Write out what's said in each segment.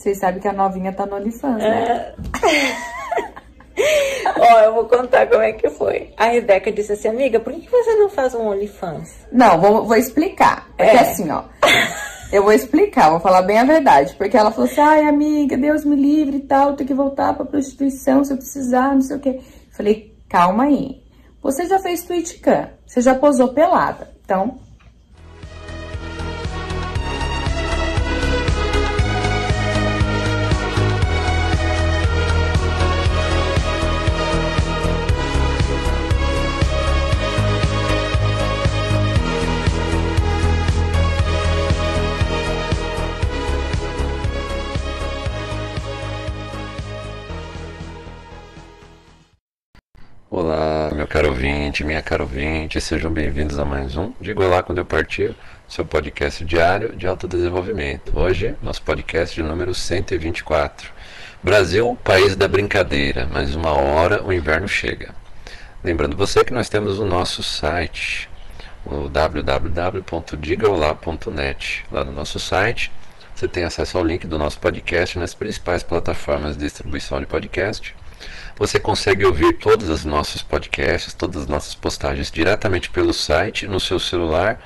Vocês sabem que a novinha tá no OnlyFans, né? Ó, eu vou contar como é que foi. A Rebeca disse assim, amiga, por que você não faz um OnlyFans? Não, vou, vou explicar. Porque É. assim, ó. Eu vou explicar, vou falar bem a verdade. Porque ela falou assim, ai, amiga, Deus me livre e tal, tenho que voltar pra prostituição se eu precisar, não sei o quê. Falei, calma aí. Você já fez tweet cam, você já posou pelada. Então, ouvinte, minha caro ouvinte, sejam bem-vindos a mais um Digo Lá Quando Eu Partir, seu podcast diário de autodesenvolvimento. Hoje, nosso podcast de número 124. Brasil, país da brincadeira, mas uma hora o inverno chega. Lembrando você que nós temos o nosso site, o www.digaolá.net. Lá no nosso site, você tem acesso ao link do nosso podcast nas principais plataformas de distribuição de podcast. Você consegue ouvir todos os nossos podcasts, todas as nossas postagens diretamente pelo site, no seu celular,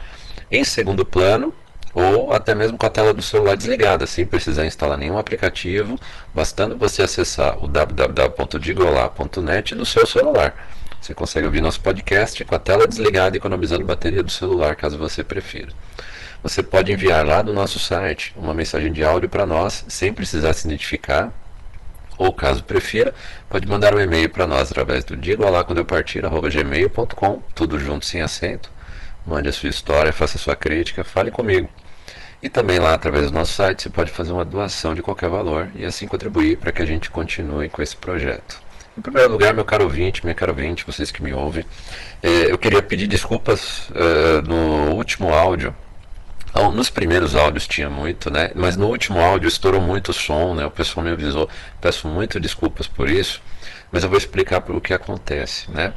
em segundo plano, ou até mesmo com a tela do celular desligada, sem precisar instalar nenhum aplicativo, bastando você acessar o www.digolá.net no seu celular. Você consegue ouvir nosso podcast com a tela desligada, economizando bateria do celular, caso você prefira. Você pode enviar lá do nosso site uma mensagem de áudio para nós, sem precisar se identificar, ou caso prefira, pode mandar um e-mail para nós através do digo lá quando eu partir, arroba gmail.com, tudo junto sem acento. Mande a sua história, faça a sua crítica, fale comigo. E também lá através do nosso site você pode fazer uma doação de qualquer valor e assim contribuir para que a gente continue com esse projeto. Em primeiro lugar, meu caro ouvinte, minha caro ouvinte, vocês que me ouvem, eh, eu queria pedir desculpas eh, no último áudio nos primeiros áudios tinha muito, né? Mas no último áudio estourou muito o som, né? O pessoal me avisou. Peço muito desculpas por isso, mas eu vou explicar o que acontece, né?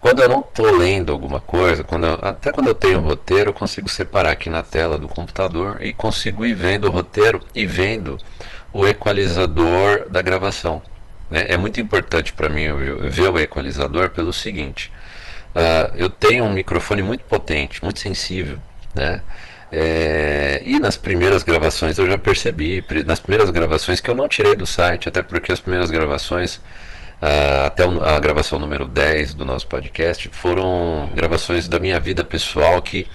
Quando eu não estou lendo alguma coisa, quando eu- até quando eu tenho um roteiro, eu consigo separar aqui na tela do computador e consigo ir vendo o roteiro e vendo o equalizador da gravação. né? É muito importante para mim ver o equalizador pelo seguinte: ah, eu tenho um microfone muito potente, muito sensível, né? É, e nas primeiras gravações eu já percebi, nas primeiras gravações que eu não tirei do site, até porque as primeiras gravações, ah, até a gravação número 10 do nosso podcast, foram gravações da minha vida pessoal que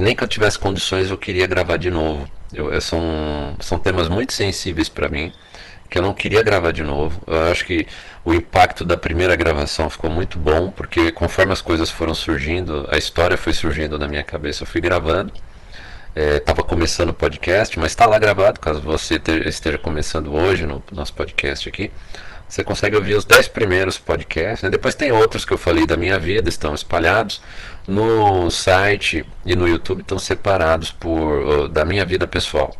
nem que eu tivesse condições eu queria gravar de novo. Eu- eu- são, são temas muito sensíveis para mim que eu não queria gravar de novo. Eu acho que o impacto da primeira gravação ficou muito bom, porque conforme as coisas foram surgindo, a história foi surgindo na minha cabeça, eu fui gravando. Estava começando o podcast, mas está lá gravado, caso você te- esteja começando hoje no nosso podcast aqui. Você consegue ouvir os 10 primeiros podcasts. né? Depois tem outros que eu falei da minha vida, estão espalhados. No site e no YouTube estão separados por da minha vida pessoal.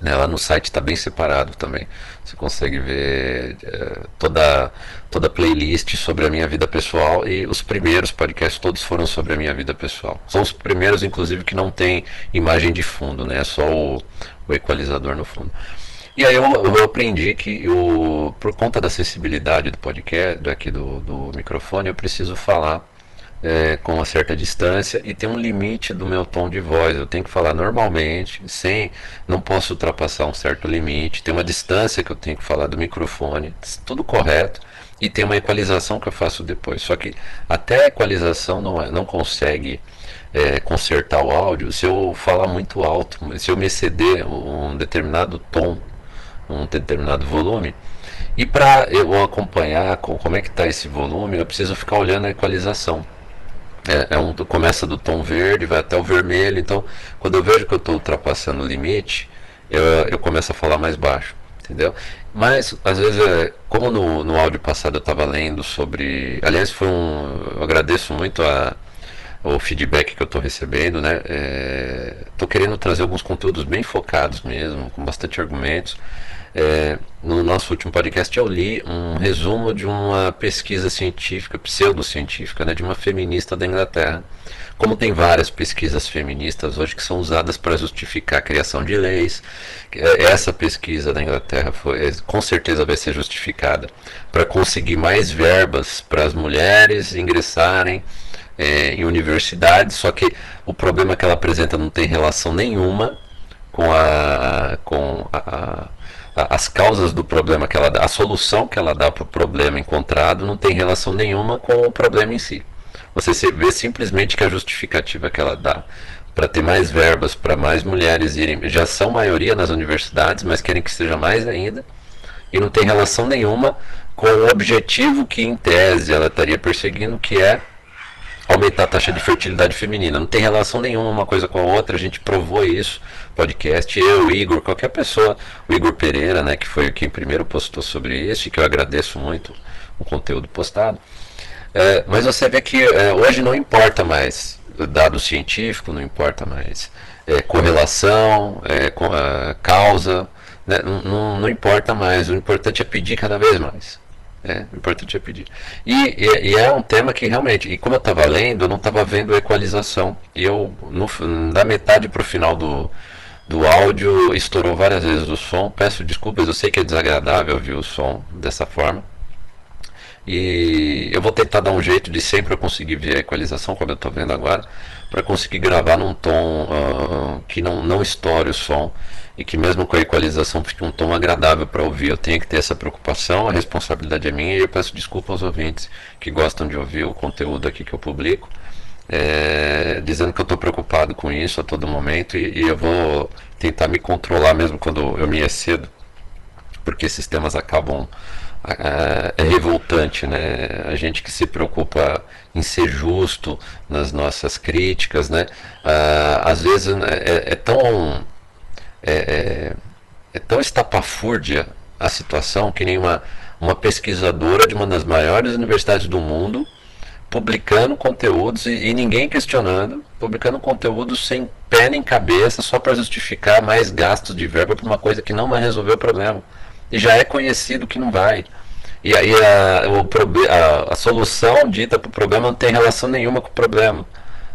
Né, lá no site está bem separado também. Você consegue ver eh, toda, toda a playlist sobre a minha vida pessoal e os primeiros podcasts todos foram sobre a minha vida pessoal. São os primeiros, inclusive, que não tem imagem de fundo, né? É só o, o equalizador no fundo. E aí eu, eu aprendi que eu, por conta da acessibilidade do podcast, daqui do, do microfone, eu preciso falar é, com uma certa distância e tem um limite do meu tom de voz. Eu tenho que falar normalmente, sem, não posso ultrapassar um certo limite. Tem uma distância que eu tenho que falar do microfone, tudo correto. E tem uma equalização que eu faço depois. Só que até a equalização não, é, não consegue é, consertar o áudio se eu falar muito alto, se eu me exceder um determinado tom, um determinado volume. E para eu acompanhar com, como é que está esse volume, eu preciso ficar olhando a equalização. É, é um, começa do tom verde, vai até o vermelho. Então, quando eu vejo que eu estou ultrapassando o limite, eu, eu começo a falar mais baixo, entendeu? Mas, às vezes, é, como no, no áudio passado eu estava lendo sobre. Aliás, foi um. Eu agradeço muito a, o feedback que eu estou recebendo, né? Estou é, querendo trazer alguns conteúdos bem focados mesmo, com bastante argumentos. É, no nosso último podcast eu li um resumo de uma pesquisa científica, pseudocientífica, né, de uma feminista da Inglaterra. Como tem várias pesquisas feministas hoje que são usadas para justificar a criação de leis, é, essa pesquisa da Inglaterra foi, é, com certeza vai ser justificada para conseguir mais verbas para as mulheres ingressarem é, em universidades, só que o problema que ela apresenta não tem relação nenhuma com a, com a, a, as causas do problema que ela dá, a solução que ela dá para o problema encontrado não tem relação nenhuma com o problema em si. Você vê simplesmente que a justificativa que ela dá para ter mais verbas, para mais mulheres irem, já são maioria nas universidades, mas querem que seja mais ainda, e não tem relação nenhuma com o objetivo que, em tese, ela estaria perseguindo, que é aumentar a taxa de fertilidade feminina. Não tem relação nenhuma uma coisa com a outra, a gente provou isso. Podcast, eu, Igor, qualquer pessoa, o Igor Pereira, né, que foi quem primeiro postou sobre isso, e que eu agradeço muito o conteúdo postado. É, mas você vê que é, hoje não importa mais dado científico, não importa mais é, correlação, é, com causa, né, não, não importa mais, o importante é pedir cada vez mais. É, importante é pedir. E, e, e, é um tema que realmente, e como eu estava lendo, eu não estava vendo equalização. E eu, no, da metade para o final do, do áudio, estourou várias vezes o som. Peço desculpas, eu sei que é desagradável ouvir o som dessa forma. E eu vou tentar dar um jeito de sempre eu conseguir ver a equalização, como eu estou vendo agora, para conseguir gravar num tom uh, que não, não estoure o som e que mesmo com a equalização fique um tom agradável para ouvir. Eu tenho que ter essa preocupação, a responsabilidade é minha e eu peço desculpa aos ouvintes que gostam de ouvir o conteúdo aqui que eu publico, é, dizendo que eu estou preocupado com isso a todo momento e, e, eu vou tentar me controlar mesmo quando eu me excedo, porque esses temas acabam é, é revoltante, né? A gente que se preocupa em ser justo nas nossas críticas, né? Ah, às vezes né, é, é tão é, é, é tão estapafúrdia a situação que nem uma, uma pesquisadora de uma das maiores universidades do mundo publicando conteúdos e, e ninguém questionando, publicando conteúdos sem pé nem cabeça só para justificar mais gastos de verba para uma coisa que não vai resolver o problema. Já é conhecido que não vai. E aí a, o, a, a solução dita para o problema não tem relação nenhuma com o problema.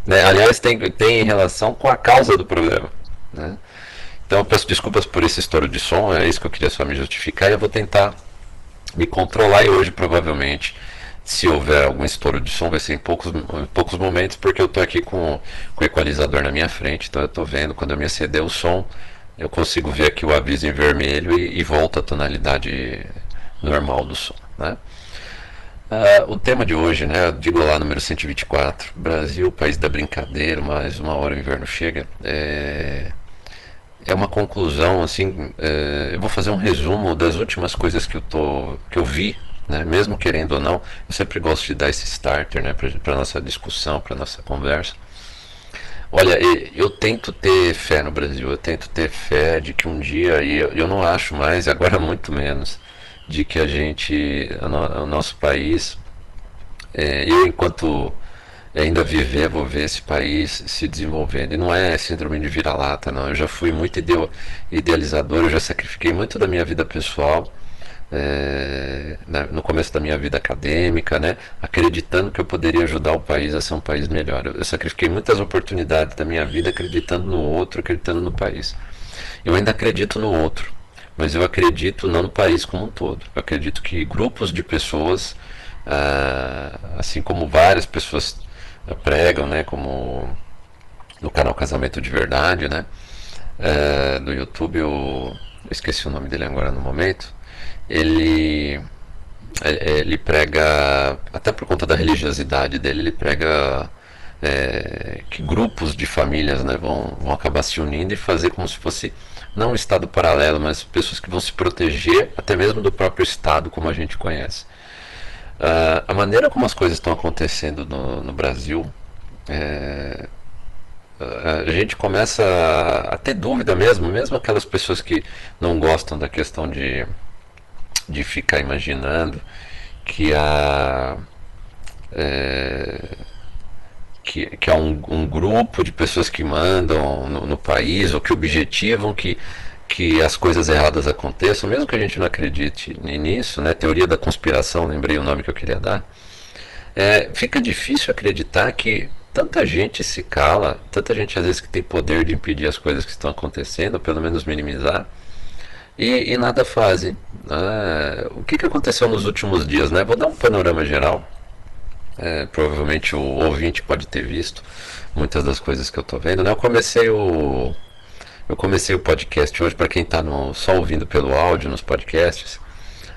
Né? Aliás, tem, tem relação com a causa do problema. Né? Então eu peço desculpas por esse estouro de som, é isso que eu queria só me justificar e eu vou tentar me controlar e hoje provavelmente se houver algum estouro de som vai ser em poucos, em poucos momentos porque eu estou aqui com, com o equalizador na minha frente, então eu estou vendo quando eu me acender o som eu consigo ver aqui o aviso em vermelho e, e volta a tonalidade normal do som. Né? Uh, o tema de hoje, né, digo lá número 124, Brasil, país da brincadeira, mais uma hora o inverno chega. É é uma conclusão assim é, eu vou fazer um resumo das últimas coisas que eu tô que eu vi né mesmo querendo ou não eu sempre gosto de dar esse starter né para nossa discussão para nossa conversa olha eu tento ter fé no Brasil eu tento ter fé de que um dia e eu, não acho mais agora muito menos de que a gente o nosso país é, eu enquanto ainda viver, vou ver esse país se desenvolvendo. E não é síndrome de vira-lata, não. Eu já fui muito idealizador, eu já sacrifiquei muito da minha vida pessoal. É, no começo da minha vida acadêmica, né, acreditando que eu poderia ajudar o país a ser um país melhor. Eu, eu sacrifiquei muitas oportunidades da minha vida acreditando no outro, acreditando no país. Eu ainda acredito no outro, mas eu acredito não no país como um todo. Eu acredito que grupos de pessoas, ah, assim como várias pessoas pregam, né, como no canal Casamento de Verdade, né, é, do YouTube, eu, eu esqueci o nome dele agora no momento, ele ele prega, até por conta da religiosidade dele, ele prega é, que grupos de famílias né, vão, vão acabar se unindo e fazer como se fosse não um Estado paralelo, mas pessoas que vão se proteger até mesmo do próprio Estado como a gente conhece. Uh, a maneira como as coisas estão acontecendo no, no Brasil, é, a gente começa a, ter dúvida mesmo, mesmo aquelas pessoas que não gostam da questão de, de ficar imaginando que a. É, que, que há um, um, grupo de pessoas que mandam no, no, país ou que objetivam que, que as coisas erradas aconteçam, mesmo que a gente não acredite nisso, né? Teoria da conspiração, lembrei o nome que eu queria dar. É, fica difícil acreditar que tanta gente se cala, tanta gente às vezes que tem poder de impedir as coisas que estão acontecendo, ou pelo menos minimizar, e, e nada fazem. Ah, o que, que aconteceu nos últimos dias? Né? Vou dar um panorama geral. É, provavelmente o ouvinte pode ter visto muitas das coisas que eu estou vendo. Né? Eu comecei o eu comecei o podcast hoje para quem está só ouvindo pelo áudio nos podcasts.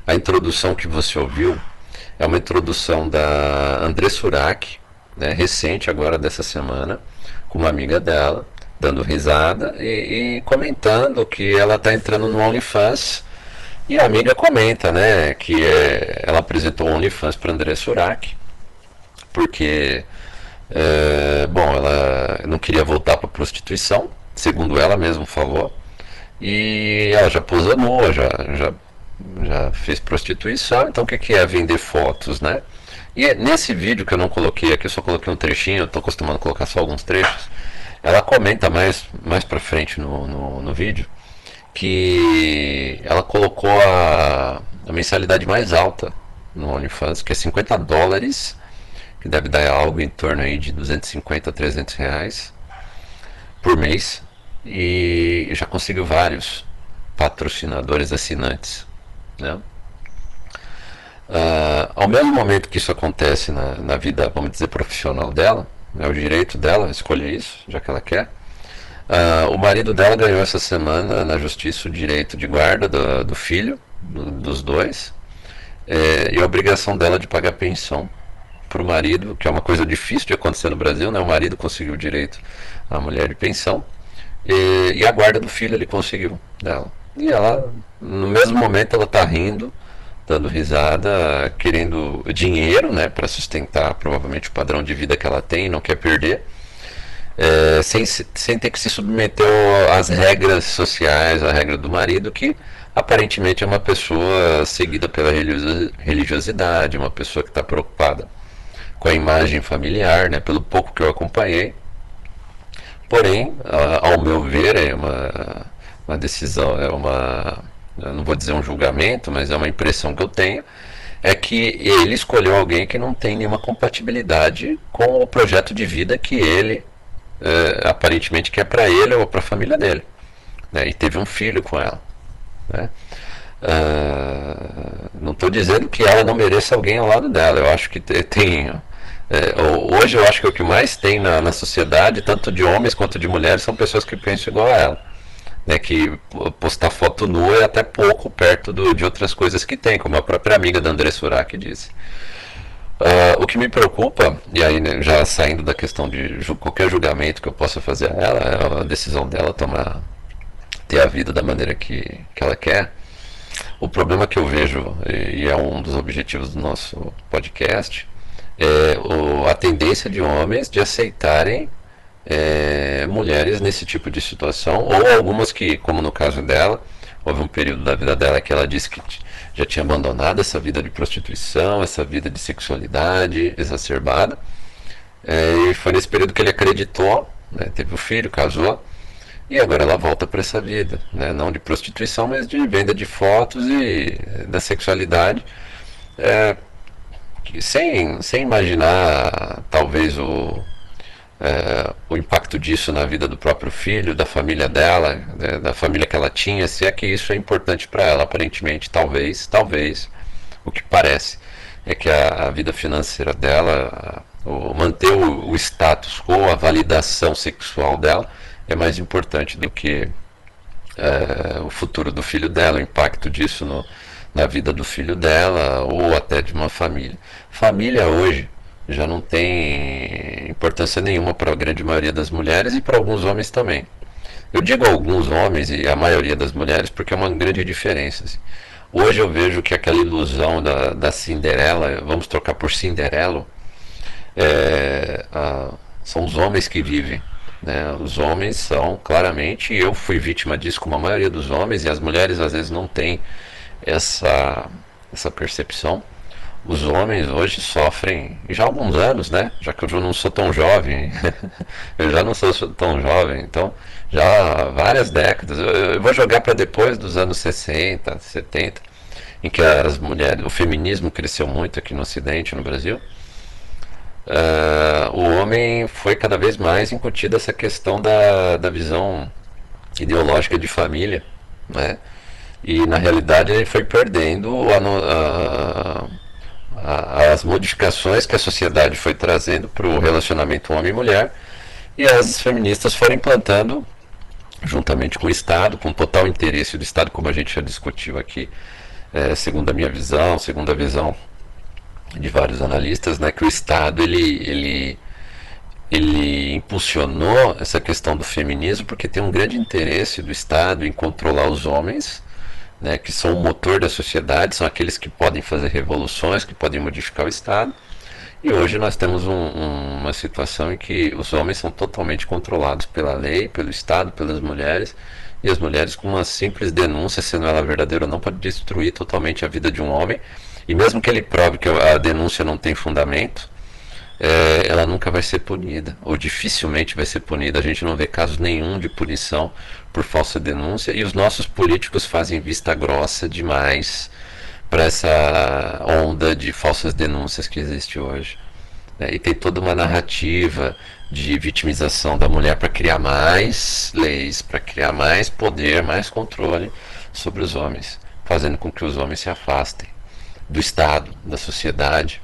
A introdução que você ouviu é uma introdução da André Surak, né, recente agora dessa semana, com uma amiga dela, dando risada e, e comentando que ela está entrando no OnlyFans. E a amiga comenta, né, que é, ela apresentou o OnlyFans para André Surak, porque, é, bom, ela não queria voltar para prostituição, segundo ela mesma falou, e ela já posou nua, já, já, já fez prostituição, então o que, que é vender fotos, né? E é nesse vídeo que eu não coloquei aqui, eu só coloquei um trechinho, eu estou acostumado a colocar só alguns trechos. Ela comenta mais, mais pra frente no, no, no vídeo que ela colocou a, a, mensalidade mais alta no OnlyFans, que é 50 dólares, que deve dar algo em torno aí de 250 a 300 reais por mês. E já conseguiu vários patrocinadores assinantes. Né? Uh, ao mesmo momento que isso acontece na, na vida, vamos dizer, profissional dela, é o direito dela escolher isso, já que ela quer. Uh, o marido dela ganhou essa semana na justiça o direito de guarda do, do filho, do, dos dois, é, e a obrigação dela de pagar pensão para o marido, que é uma coisa difícil de acontecer no Brasil, né? O marido conseguiu o direito à mulher de pensão, e, e a guarda do filho ele conseguiu dela. E ela, no mesmo momento, ela está rindo dando risada, querendo dinheiro, né, para sustentar provavelmente o padrão de vida que ela tem não quer perder, é, sem, sem ter que se submeter às regras sociais, à regra do marido, que aparentemente é uma pessoa seguida pela religiosidade, uma pessoa que está preocupada com a imagem familiar, né, pelo pouco que eu acompanhei. Porém, ao meu ver, é uma, uma decisão, é uma não vou dizer um julgamento, mas é uma impressão que eu tenho, é que ele escolheu alguém que não tem nenhuma compatibilidade com o projeto de vida que ele é, aparentemente quer para ele ou para a família dele. Né? E teve um filho com ela. Né? Uh, não estou dizendo que ela não mereça alguém ao lado dela. Eu acho que tem. É, hoje eu acho que o que mais tem na, na sociedade, tanto de homens quanto de mulheres, são pessoas que pensam igual a ela né, que postar foto nua é até pouco perto do, de outras coisas que tem, como a própria amiga da André Surak disse. Uh, o que me preocupa, e aí né, já saindo da questão de ju qualquer julgamento que eu possa fazer a ela, é a decisão dela tomar, ter a vida da maneira que, que ela quer. O problema que eu vejo, e é um dos objetivos do nosso podcast, é o, a tendência de homens de aceitarem é, mulheres nesse tipo de situação, ou algumas que, como no caso dela, houve um período da vida dela que ela disse que já tinha abandonado essa vida de prostituição, essa vida de sexualidade exacerbada. É, e foi nesse período que ele acreditou, né, teve o um filho, casou, e agora ela volta para essa vida, né, não de prostituição, mas de venda de fotos e da sexualidade. É, sem, sem imaginar talvez o, é, o impacto disso na vida do próprio filho, da família dela, né, da família que ela tinha, se é que isso é importante para ela, aparentemente, talvez, talvez, o que parece é que a, a vida financeira dela, o, manter o, o, status quo, a validação sexual dela, é mais importante do que é, o futuro do filho dela, o impacto disso no, na vida do filho dela ou até de uma família. Família hoje já não tem importância nenhuma para a grande maioria das mulheres e para alguns homens também. Eu digo alguns homens e a maioria das mulheres porque é uma grande diferença. Assim. Hoje eu vejo que aquela ilusão da, da Cinderela, vamos trocar por Cinderelo, é, a, são os homens que vivem. Né? Os homens são, claramente, e eu fui vítima disso como a maioria dos homens, e as mulheres às vezes não têm essa, essa percepção os homens hoje sofrem, já há alguns anos, né? Já que eu não sou tão jovem, eu já não sou tão jovem, então já há várias décadas. Eu, eu vou jogar para depois dos anos 60, 70, em que as mulheres, o feminismo cresceu muito aqui no Ocidente, no Brasil. Uh, o homem foi cada vez mais incutido essa questão da, da visão ideológica de família, né? E na realidade ele foi perdendo a, a, as modificações que a sociedade foi trazendo para o relacionamento homem e mulher, e as feministas foram implantando, juntamente com o Estado, com total interesse do Estado, como a gente já discutiu aqui, é, segundo a minha visão, segundo a visão de vários analistas, né, que o Estado ele, ele ele impulsionou essa questão do feminismo porque tem um grande interesse do Estado em controlar os homens, né, que são o motor da sociedade, são aqueles que podem fazer revoluções, que podem modificar o Estado. E hoje nós temos um, um, uma situação em que os homens são totalmente controlados pela lei, pelo Estado, pelas mulheres, e as mulheres, com uma simples denúncia, sendo ela verdadeira ou não, pode destruir totalmente a vida de um homem. E mesmo que ele prove que a denúncia não tem fundamento, é, ela nunca vai ser punida, ou dificilmente vai ser punida. A gente não vê casos nenhum de punição por falsa denúncia, e os nossos políticos fazem vista grossa demais para essa onda de falsas denúncias que existe hoje. Né? E tem toda uma narrativa de vitimização da mulher para criar mais leis, para criar mais poder, mais controle sobre os homens, fazendo com que os homens se afastem do Estado, da sociedade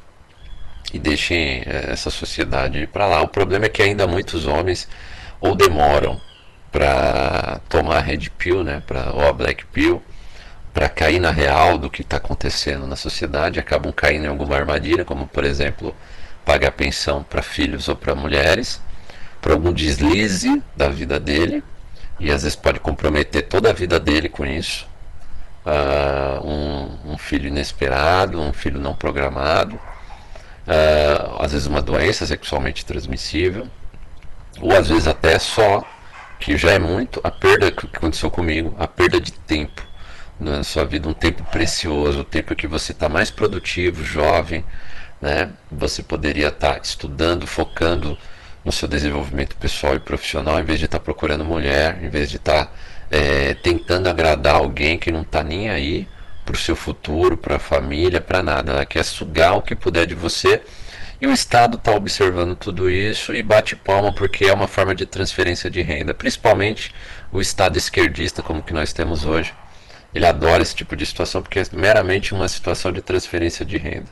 e deixem eh, essa sociedade para lá. O problema é que ainda muitos homens ou demoram para tomar red pill, né, pra, ou a black pill, para cair na real do que está acontecendo na sociedade, acabam caindo em alguma armadilha, como por exemplo pagar pensão para filhos ou para mulheres, por algum deslize da vida dele, e às vezes pode comprometer toda a vida dele com isso. Uh, um, um filho inesperado, um filho não programado, uh, às vezes uma doença sexualmente transmissível, ou às vezes até só, que já é muito, a perda que aconteceu comigo, a perda de tempo na sua vida, um tempo precioso, o tempo que você está mais produtivo, jovem, né? Você poderia estar tá estudando, focando no seu desenvolvimento pessoal e profissional, em vez de estar tá procurando mulher, em vez de estar tá, é, tentando agradar alguém que não está nem aí para o seu futuro, para a família, para nada. Ela quer sugar o que puder de você. E o Estado está observando tudo isso e bate palma porque é uma forma de transferência de renda, principalmente o Estado esquerdista como que nós temos hoje. Ele adora esse tipo de situação porque é meramente uma situação de transferência de renda.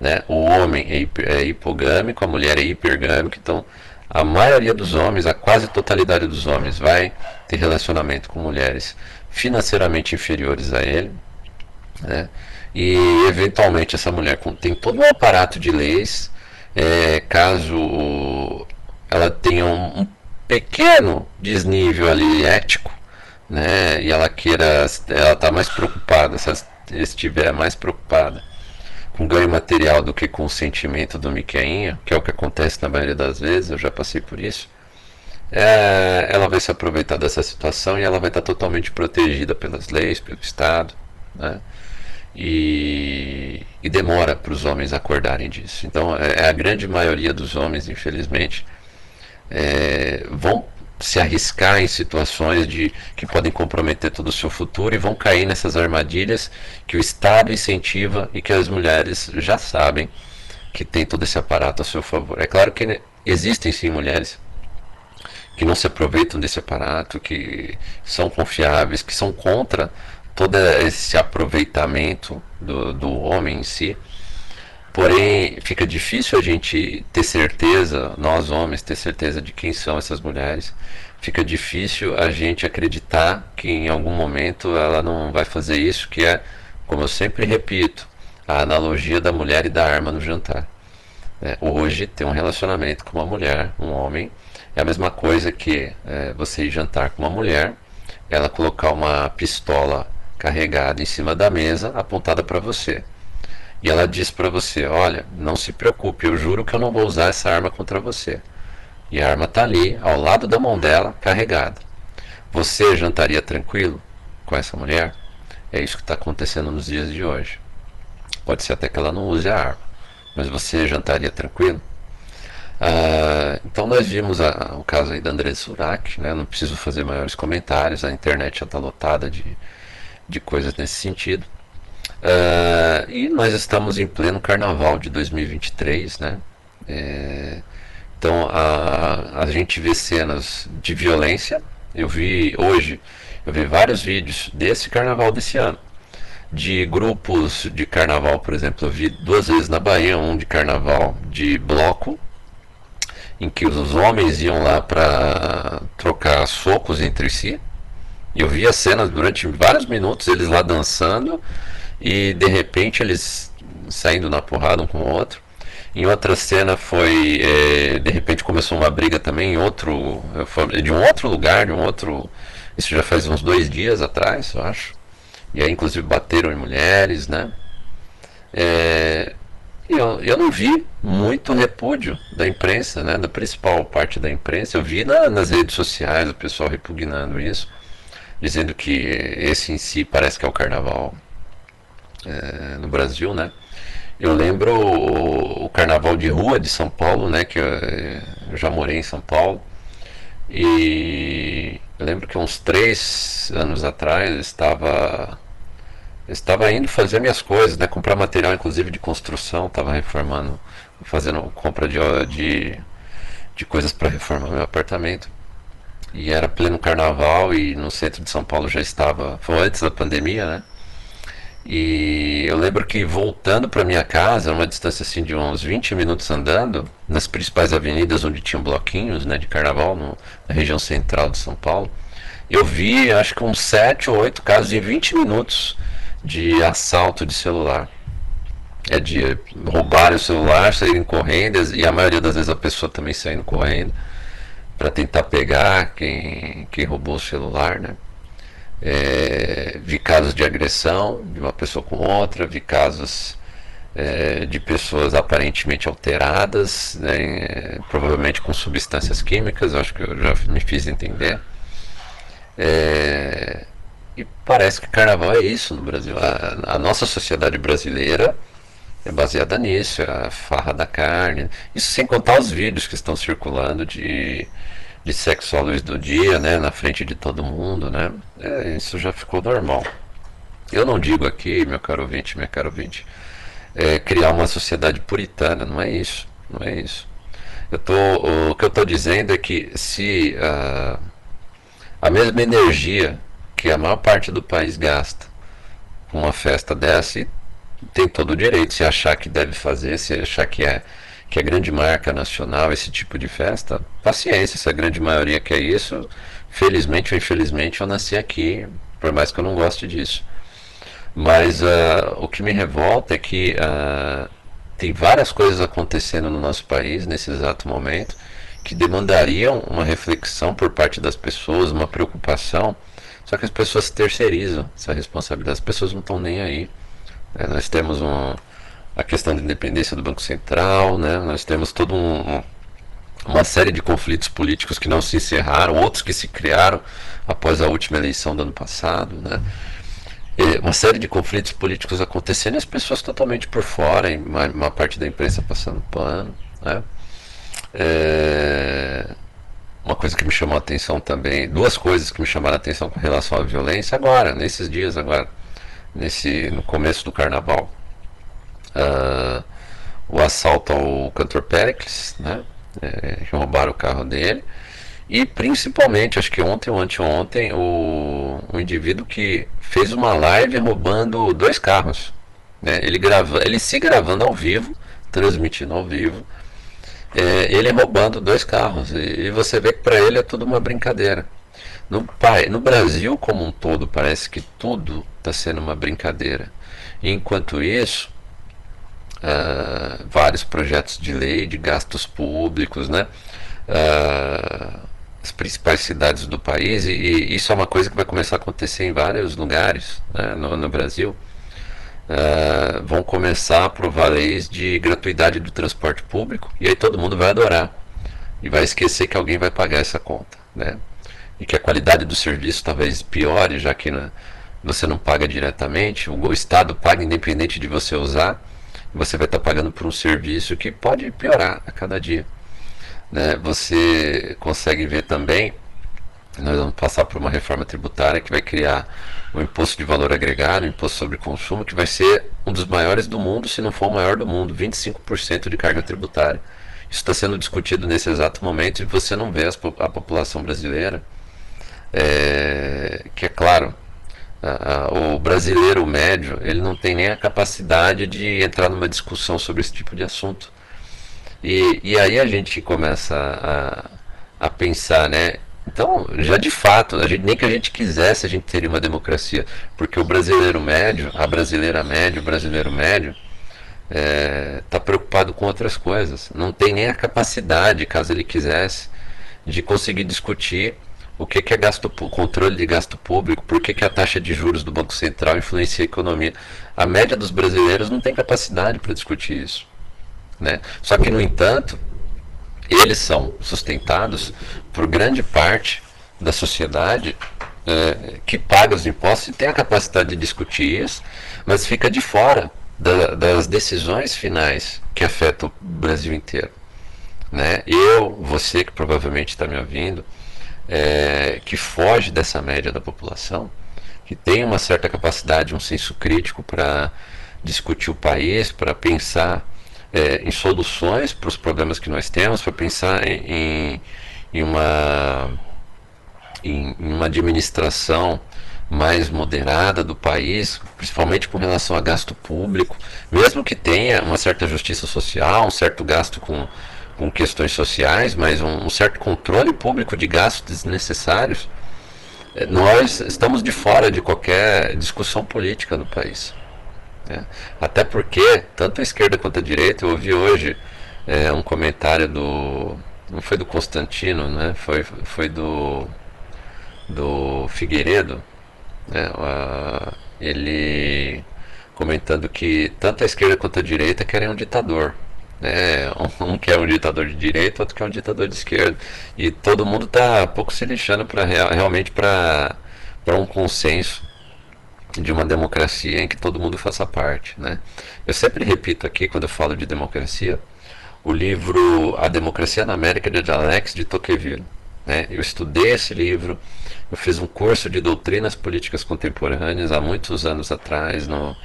Né? O homem é, é hipogâmico, a mulher é hipergâmica, então a maioria dos homens, a quase totalidade dos homens, vai ter relacionamento com mulheres financeiramente inferiores a ele, né? E eventualmente essa mulher tem todo um aparato de leis, é, caso ela tenha um, pequeno desnível ali ético, né? E ela queira, ela está mais preocupada, se estiver mais preocupada com ganho material do que com o sentimento do Miqueinha, que é o que acontece na maioria das vezes, eu já passei por isso. É, ela vai se aproveitar dessa situação e ela vai estar totalmente protegida pelas leis, pelo Estado. Né? E, e demora para os homens acordarem disso. Então, é, é, a grande maioria dos homens, infelizmente, é, vão se arriscar em situações de que podem comprometer todo o seu futuro e vão cair nessas armadilhas que o Estado incentiva e que as mulheres já sabem que tem todo esse aparato a seu favor. É claro que existem sim mulheres que não se aproveitam desse aparato, que são confiáveis, que são contra todo esse aproveitamento do, do homem em si. Porém, fica difícil a gente ter certeza, nós homens, ter certeza de quem são essas mulheres. Fica difícil a gente acreditar que em algum momento ela não vai fazer isso, que é, como eu sempre repito, a analogia da mulher e da arma no jantar. É, hoje, ter um relacionamento com uma mulher, um homem, é a mesma coisa que é, você ir jantar com uma mulher, ela colocar uma pistola carregada em cima da mesa, apontada para você. E ela diz para você: Olha, não se preocupe, eu juro que eu não vou usar essa arma contra você. E a arma está ali, ao lado da mão dela, carregada. Você jantaria tranquilo com essa mulher? É isso que está acontecendo nos dias de hoje. Pode ser até que ela não use a arma, mas você jantaria tranquilo? Ah, então nós vimos a, o caso aí da Andressa Surak, né? não preciso fazer maiores comentários, a internet já está lotada de, de coisas nesse sentido. Ah, e nós estamos em pleno carnaval de 2023, né? É, então a, a gente vê cenas de violência. Eu vi hoje, eu vi vários vídeos desse carnaval desse ano. De grupos de carnaval, por exemplo, eu vi duas vezes na Bahia, um de carnaval de bloco, em que os homens iam lá para trocar socos entre si. Eu vi a cena durante vários minutos, eles lá dançando, e de repente eles saindo na porrada um com o outro. Em outra cena foi, é, de repente começou uma briga também em outro, de um outro lugar, de um outro, isso já faz uns dois dias atrás, eu acho. E aí inclusive bateram em mulheres, né? É, eu, eu não vi muito repúdio da imprensa, né, da principal parte da imprensa. Eu vi na, nas redes sociais o pessoal repugnando isso, dizendo que esse em si parece que é o carnaval é, no Brasil, né? Eu lembro o, o, carnaval de rua de São Paulo, né? Que eu, eu já morei em São Paulo. E eu lembro que uns três anos atrás eu estava eu estava indo fazer minhas coisas, né? Comprar material, inclusive de construção, estava reformando, fazendo compra de, de, de coisas para reformar meu apartamento. E era pleno carnaval e no centro de São Paulo já estava, foi antes da pandemia, né? E eu lembro que voltando para minha casa, uma distância assim de uns 20 minutos andando, nas principais avenidas onde tinham bloquinhos né, de carnaval, no, na região central de São Paulo, eu vi acho que uns 7 ou 8 casos em 20 minutos de assalto de celular. É de roubar o celular, saírem correndo, e a maioria das vezes a pessoa também saindo correndo para tentar pegar quem, quem roubou o celular, né? É, vi casos de agressão de uma pessoa com outra, vi casos é, de pessoas aparentemente alteradas, né, provavelmente com substâncias químicas, acho que eu já me fiz entender. É, e parece que carnaval é isso no Brasil. A, a, nossa sociedade brasileira é baseada nisso, é a farra da carne. Isso sem contar os vídeos que estão circulando de, de sexo à luz do dia, né, na frente de todo mundo, né? É, isso já ficou normal. Eu não digo aqui, meu caro ouvinte, minha caro ouvinte, é, criar uma sociedade puritana, não é isso, não é isso. Eu tô, o que eu estou dizendo é que se uh, a mesma energia que a maior parte do país gasta com uma festa dessa e tem todo o direito se achar que deve fazer, se achar que é que é grande marca nacional esse tipo de festa, paciência, se a grande maioria quer isso, felizmente ou infelizmente eu nasci aqui, por mais que eu não goste disso. Mas uh, o que me revolta é que uh, tem várias coisas acontecendo no nosso país nesse exato momento que demandariam uma reflexão por parte das pessoas, uma preocupação só que as pessoas terceirizam essa responsabilidade, as pessoas não estão nem aí. É, nós temos a questão da independência do Banco Central, né? nós temos todo um, uma série de conflitos políticos que não se encerraram, outros que se criaram após a última eleição do ano passado. Né? Uma série de conflitos políticos acontecendo e as pessoas totalmente por fora, uma, uma parte da imprensa passando pano. Né? É, uma coisa que me chamou a atenção também, duas coisas que me chamaram a atenção com relação à violência agora, nesses dias agora, nesse, no começo do carnaval. Uh, o assalto ao cantor Pericles, né? É, roubaram o carro dele. E principalmente, acho que ontem ou anteontem, o, o indivíduo que fez uma live roubando dois carros. Né? Ele, grava, ele se gravando ao vivo, transmitindo ao vivo, é, ele roubando dois carros. E, e você vê que para ele é tudo uma brincadeira. No, no Brasil como um todo, parece que tudo está sendo uma brincadeira. enquanto isso, uh, vários projetos de lei de gastos públicos, né? Uh, as principais cidades do país, e, e, isso é uma coisa que vai começar a acontecer em vários lugares né, no, no Brasil uh, vão começar a aprovar leis de gratuidade do transporte público e aí todo mundo vai adorar e vai esquecer que alguém vai pagar essa conta, né? E que a qualidade do serviço talvez piore, já que na, você não paga diretamente, o Estado paga independente de você usar, você vai estar pagando por um serviço que pode piorar a cada dia. Né? Você consegue ver também, nós vamos passar por uma reforma tributária que vai criar o um imposto de valor agregado, o um imposto sobre consumo, que vai ser um dos maiores do mundo, se não for o maior do mundo, 25% de carga tributária. Isso está sendo discutido nesse exato momento e você não vê a população brasileira, é, que é claro, o brasileiro médio ele não tem nem a capacidade de entrar numa discussão sobre esse tipo de assunto. E, e aí a gente começa a, a pensar, né? Então, já de fato, a gente, nem que a gente quisesse, a gente teria uma democracia. Porque o brasileiro médio, a brasileira média, o brasileiro médio, está é, tá preocupado com outras coisas. Não tem nem a capacidade, caso ele quisesse, de conseguir discutir o que, que é gasto, controle de gasto público, por que, que a taxa de juros do Banco Central influencia a economia. A média dos brasileiros não tem capacidade para discutir isso. Né? Só que, no entanto, eles são sustentados por grande parte da sociedade é, que paga os impostos e tem a capacidade de discutir isso, mas fica de fora da, das decisões finais que afetam o Brasil inteiro. Né? Eu, você que provavelmente está me ouvindo, é, que foge dessa média da população, que tem uma certa capacidade, um senso crítico para discutir o país, para pensar é, em soluções para os problemas que nós temos, para pensar em, em, uma, em, em uma administração mais moderada do país, principalmente com relação a gasto público, mesmo que tenha uma certa justiça social, um certo gasto com com questões sociais, mas um, um certo controle público de gastos desnecessários, eh, nós estamos de fora de qualquer discussão política no país. Né? Até porque, tanto a esquerda quanto a direita, eu ouvi hoje é, um comentário do. Não foi do Constantino, né? foi, foi do, do Figueiredo. Né? Ele comentando que tanto a esquerda quanto a direita querem um ditador. É, um que é um ditador de direita, outro que é um ditador de esquerda. E todo mundo está pouco se lixando para realmente para um consenso de uma democracia em que todo mundo faça parte. Né? Eu sempre repito aqui, quando eu falo de democracia, o livro A Democracia na América de Alex de Tocqueville. Né? Eu estudei esse livro, eu fiz um curso de doutrinas políticas contemporâneas há muitos anos atrás no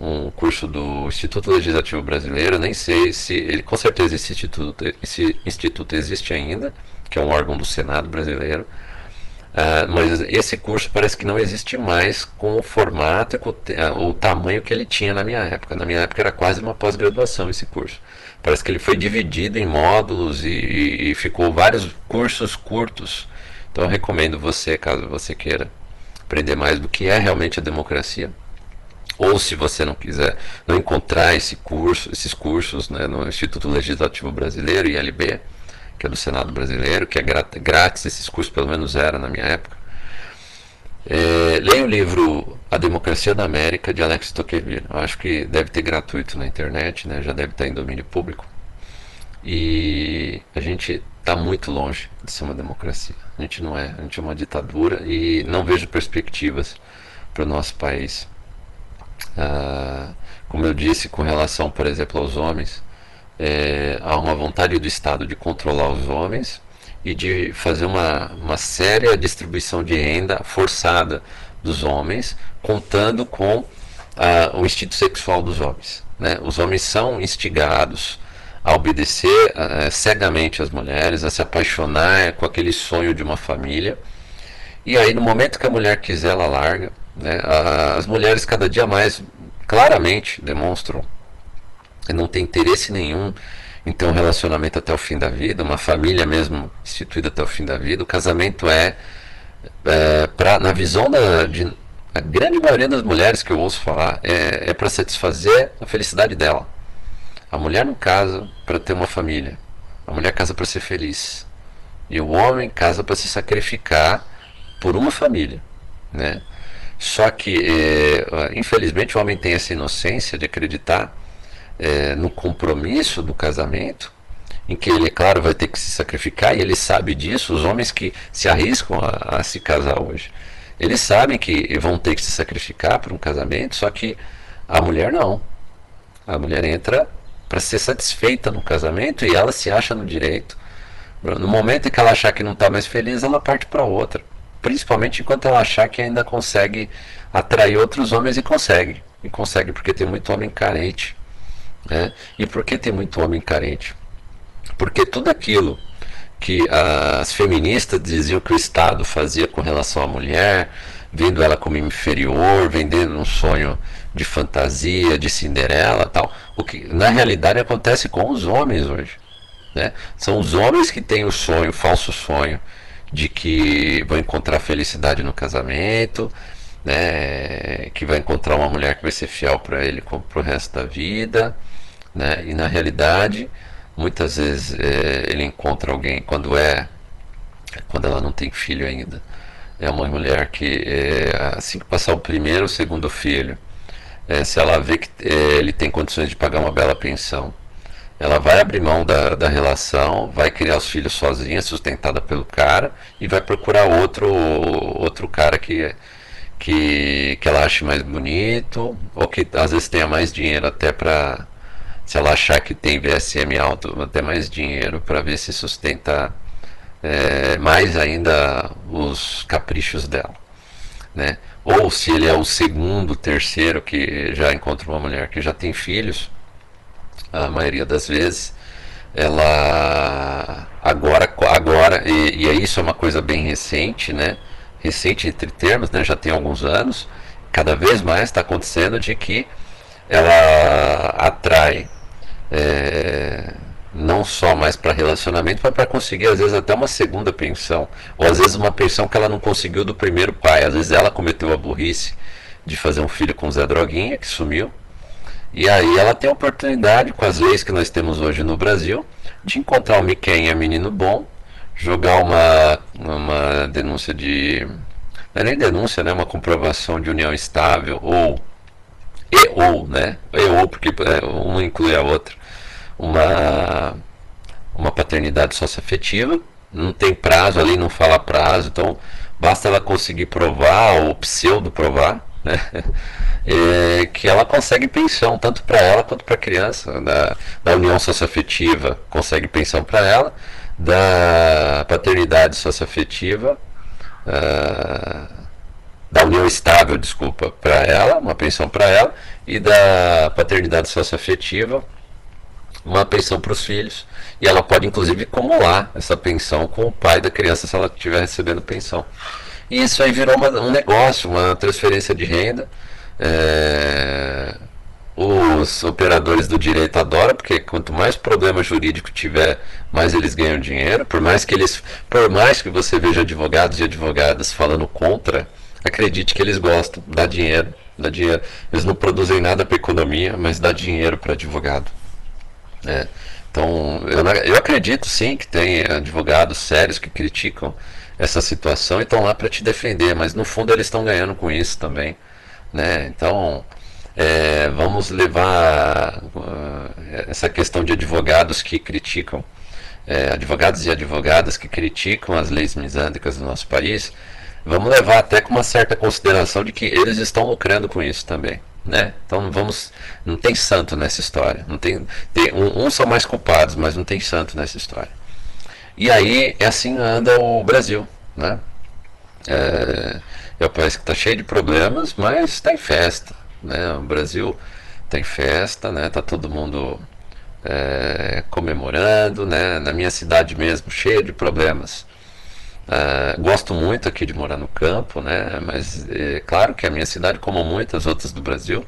um curso do Instituto Legislativo Brasileiro, nem sei se ele com certeza esse instituto, esse instituto existe ainda, que é um órgão do Senado brasileiro. Uh, mas esse curso parece que não existe mais com o formato, com o, uh, o, tamanho que ele tinha na minha época. Na minha época era quase uma pós-graduação esse curso. Parece que ele foi dividido em módulos e, e, e ficou vários cursos curtos. Então eu recomendo você, caso você queira aprender mais do que é realmente a democracia ou se você não quiser não encontrar esse curso, esses cursos né, no Instituto Legislativo Brasileiro, ILB, que é do Senado Brasileiro, que é grátis, esses cursos pelo menos eram na minha época. É, leia o livro A Democracia da América, de Alex Tocqueville. Eu acho que deve ter gratuito na internet, né, já deve estar em domínio público. E a gente está muito longe de ser uma democracia. A gente não é, a gente é uma ditadura e não vejo perspectivas para o nosso país. Ah, como eu disse, com relação, por exemplo, aos homens, é, há uma vontade do Estado de controlar os homens e de fazer uma, uma séria distribuição de renda forçada dos homens, contando com ah, o instinto sexual dos homens. Né? Os homens são instigados a obedecer ah, cegamente às mulheres, a se apaixonar com aquele sonho de uma família. E aí, no momento que a mulher quiser, ela larga. Né? As mulheres cada dia mais claramente demonstram que não tem interesse nenhum em ter um relacionamento até o fim da vida, uma família mesmo instituída até o fim da vida. O casamento é, é pra, na visão da, de a grande maioria das mulheres que eu ouço falar, é, é para satisfazer a felicidade dela. A mulher não casa para ter uma família. A mulher casa para ser feliz. E o homem casa para se sacrificar por uma família, né? Só que, é, infelizmente, o homem tem essa inocência de acreditar é, no compromisso do casamento, em que ele, é claro, vai ter que se sacrificar, e ele sabe disso. Os homens que se arriscam a, a se casar hoje, Eles sabem que vão ter que se sacrificar por um casamento, só que a mulher não. A mulher entra para ser satisfeita no casamento e ela se acha no direito. No momento em que ela achar que não está mais feliz, ela parte para outra. Principalmente enquanto ela achar que ainda consegue atrair outros homens e consegue. E consegue porque tem muito homem carente. Né? E por que tem muito homem carente? Porque tudo aquilo que as feministas diziam que o Estado fazia com relação à mulher, vendo ela como inferior, vendendo um sonho de fantasia, de Cinderela tal, o que na realidade acontece com os homens hoje. Né? São os homens que têm o sonho, o falso sonho, de que vão encontrar felicidade no casamento, né? que vai encontrar uma mulher que vai ser fiel para ele para o resto da vida. Né? E na realidade, muitas vezes é, ele encontra alguém quando é quando ela não tem filho ainda. É uma mulher que é, assim que passar o primeiro ou segundo filho, é, se ela vê que é, ele tem condições de pagar uma bela pensão, ela vai abrir mão da, da relação, vai criar os filhos sozinha, sustentada pelo cara, e vai procurar outro, outro cara que, que, que ela ache mais bonito, ou que às vezes tenha mais dinheiro até para. Se ela achar que tem VSM alto, até mais dinheiro para ver se sustenta é, mais ainda os caprichos dela. Né? Ou se ele é o segundo, terceiro que já encontra uma mulher que já tem filhos, a maioria das vezes, ela agora, agora e, e isso é uma coisa bem recente, né? Recente entre termos, né? Já tem alguns anos, cada vez mais está acontecendo de que ela atrai é, não só mais para relacionamento, mas para conseguir às vezes até uma segunda pensão, ou às vezes uma pensão que ela não conseguiu do primeiro pai. Às vezes ela cometeu a burrice de fazer um filho com Zé Droguinha, que sumiu, e aí ela tem a oportunidade, com as leis que nós temos hoje no Brasil, de encontrar um Miquenha menino bom, jogar uma, uma denúncia de. Não é nem denúncia, né? Uma comprovação de união estável, ou. E ou, né? E ou, porque é, uma inclui a outra. Uma, uma paternidade socioafetiva. Não tem prazo ali, não fala prazo, então basta ela conseguir provar ou pseudo provar É, que ela consegue pensão, tanto para ela quanto para a criança, da, da união socioafetiva consegue pensão para ela, da paternidade socioafetiva, uh, da união estável, desculpa, para ela, uma pensão para ela, e da paternidade socioafetiva, uma pensão para os filhos. E ela pode, inclusive, acumular essa pensão com o pai da criança se ela estiver recebendo pensão. E isso aí virou uma, um negócio, uma transferência de renda. É, os operadores do direito adoram, porque quanto mais problema jurídico tiver, mais eles ganham dinheiro. Por mais que eles, por mais que você veja advogados e advogadas falando contra, acredite que eles gostam, dá dinheiro, dá dinheiro. Eles não produzem nada para economia, mas dá dinheiro para advogado. É. Então, eu, eu acredito sim que tem advogados sérios que criticam essa situação e estão lá para te defender, mas no fundo eles estão ganhando com isso também. Né? Então, é, vamos levar uh, essa questão de advogados que criticam, é, advogados e advogadas que criticam as leis misândricas do nosso país, vamos levar até com uma certa consideração de que eles estão lucrando com isso também. Né? Então não vamos, não tem santo nessa história. Não tem, tem um, uns são mais culpados, mas não tem santo nessa história. E aí, é assim anda o Brasil. Né? É, é um país que está cheio de problemas, mas está em festa. Né? O Brasil tem festa, né? Tá todo mundo é, comemorando, né? Na minha cidade mesmo, cheio de problemas. É, gosto muito aqui de morar no campo, né? Mas é claro que a minha cidade, como muitas outras do Brasil,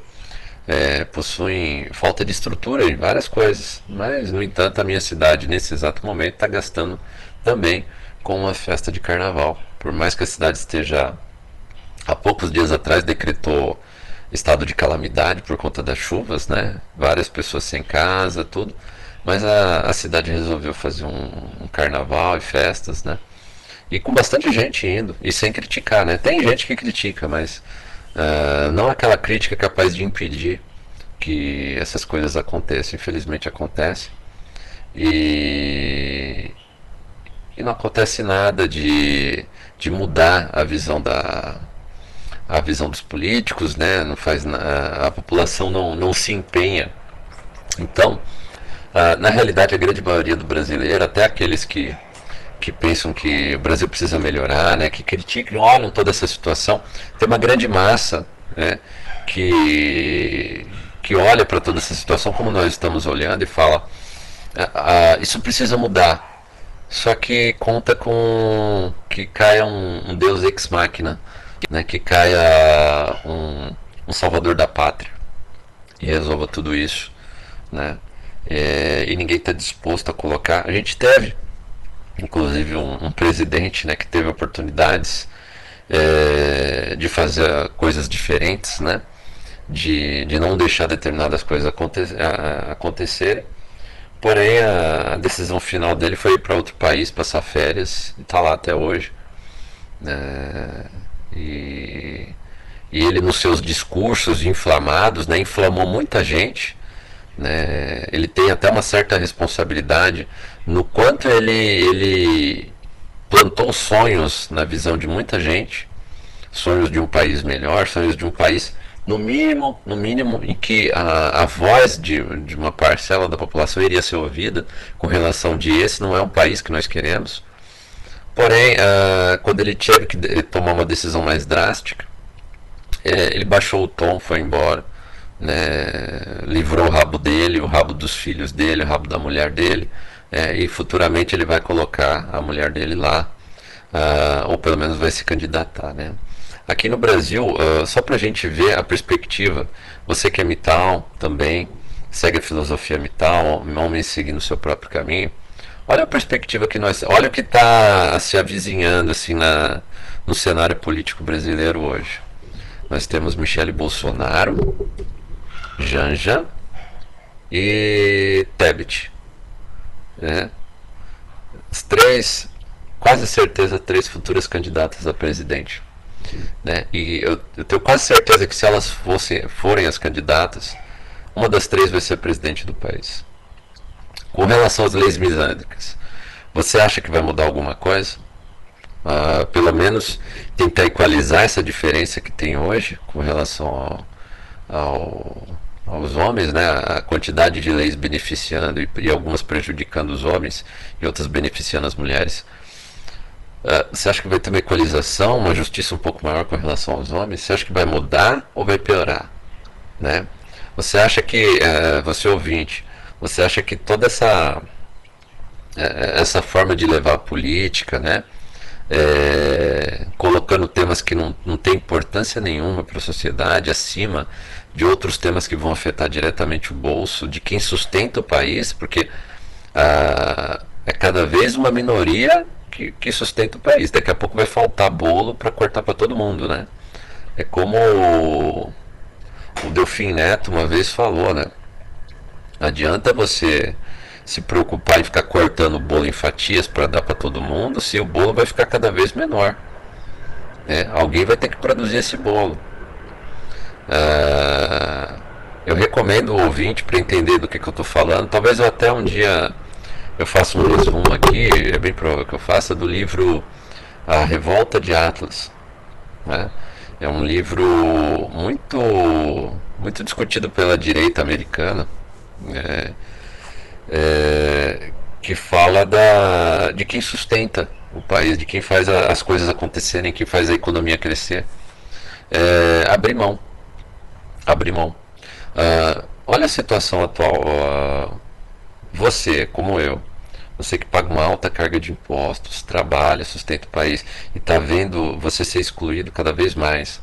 é, possuem falta de estrutura em várias coisas. Mas, no entanto, a minha cidade, nesse exato momento, está gastando também com uma festa de carnaval. Por mais que a cidade esteja, há poucos dias atrás, decretou estado de calamidade por conta das chuvas, né? Várias pessoas sem casa, tudo. Mas a, a cidade resolveu fazer um, um carnaval e festas, né? E com bastante gente indo, e sem criticar, né? Tem gente que critica, mas Uh, não aquela crítica capaz de impedir que essas coisas aconteçam. Infelizmente acontece. E, e não acontece nada de, de mudar a visão da, a visão dos políticos, né? Não faz a, a população não, não se empenha. Então, a, na realidade, a grande maioria do brasileiro, até aqueles que que pensam que o Brasil precisa melhorar, né, que criticam, olham toda essa situação, tem uma grande massa né, que, que olha para toda essa situação como nós estamos olhando e fala ah, ah, isso precisa mudar. Só que conta com que caia um, um Deus ex machina, né, que caia um, um salvador da pátria e resolva tudo isso. Né? É, e ninguém está disposto a colocar. A gente teve, inclusive, um, um presidente né, que teve oportunidades é, de fazer coisas diferentes, né? de, de não deixar determinadas coisas aconte, acontecerem. Porém, a, a, decisão final dele foi ir para outro país, passar férias, e está lá até hoje. É, e, e ele, nos seus discursos inflamados, né, inflamou muita gente. Né, ele tem até uma certa responsabilidade no quanto ele, ele plantou sonhos na visão de muita gente, sonhos de um país melhor, sonhos de um país no mínimo, no mínimo, em que a, a voz de, de uma parcela da população iria ser ouvida com relação de esse não é um país que nós queremos. Porém, uh, quando ele teve que tomar uma decisão mais drástica, é, ele baixou o tom, foi embora, né, livrou o rabo dele, o rabo dos filhos dele, o rabo da mulher dele, é, e futuramente ele vai colocar a mulher dele lá, uh, ou pelo menos vai se candidatar, né? Aqui no Brasil, uh, só para a gente ver a perspectiva, você que é Mital também, segue a filosofia Mital, homem seguindo o seu próprio caminho, olha a perspectiva que nós. Olha o que está se avizinhando assim na, no cenário político brasileiro hoje. Nós temos Michele Bolsonaro, Janja e Tebet. Né? As três, quase certeza, três futuras candidatas a presidente. Né? E eu, eu, tenho quase certeza que se elas fossem, forem as candidatas, uma das três vai ser presidente do país. Com relação às leis misândricas, você acha que vai mudar alguma coisa? Uh, pelo menos tentar equalizar essa diferença que tem hoje com relação ao, ao, aos homens, né? a quantidade de leis beneficiando e, e algumas prejudicando os homens e outras beneficiando as mulheres. Uh, você acha que vai ter uma equalização, uma justiça um pouco maior com relação aos homens? Você acha que vai mudar ou vai piorar? Né? Você acha que, uh, você ouvinte, você acha que toda essa, uh, essa forma de levar a política, né? É, colocando temas que não, não têm importância nenhuma para a sociedade, acima de outros temas que vão afetar diretamente o bolso de quem sustenta o país, porque é cada vez uma minoria que, que sustenta o país. Daqui a pouco vai faltar bolo para cortar para todo mundo, né? É como o, o Delfim Neto uma vez falou, né? Adianta você se preocupar em ficar cortando o bolo em fatias para dar para todo mundo, se o bolo vai ficar cada vez menor. É, alguém vai ter que produzir esse bolo. Ah, eu recomendo o ouvinte para entender do que, que eu estou falando. Talvez eu até um dia eu faço um resumo aqui, é bem provável que eu faça, do livro A Revolta de Atlas. Né? É um livro muito, muito discutido pela direita americana, é, é, que fala da, de quem sustenta o país, de quem faz a, as coisas acontecerem, quem faz a economia crescer. É, abrir mão. Abrir mão. Uh, olha a situação atual. Você, como eu, você que paga uma alta carga de impostos, trabalha, sustenta o país e está vendo você ser excluído cada vez mais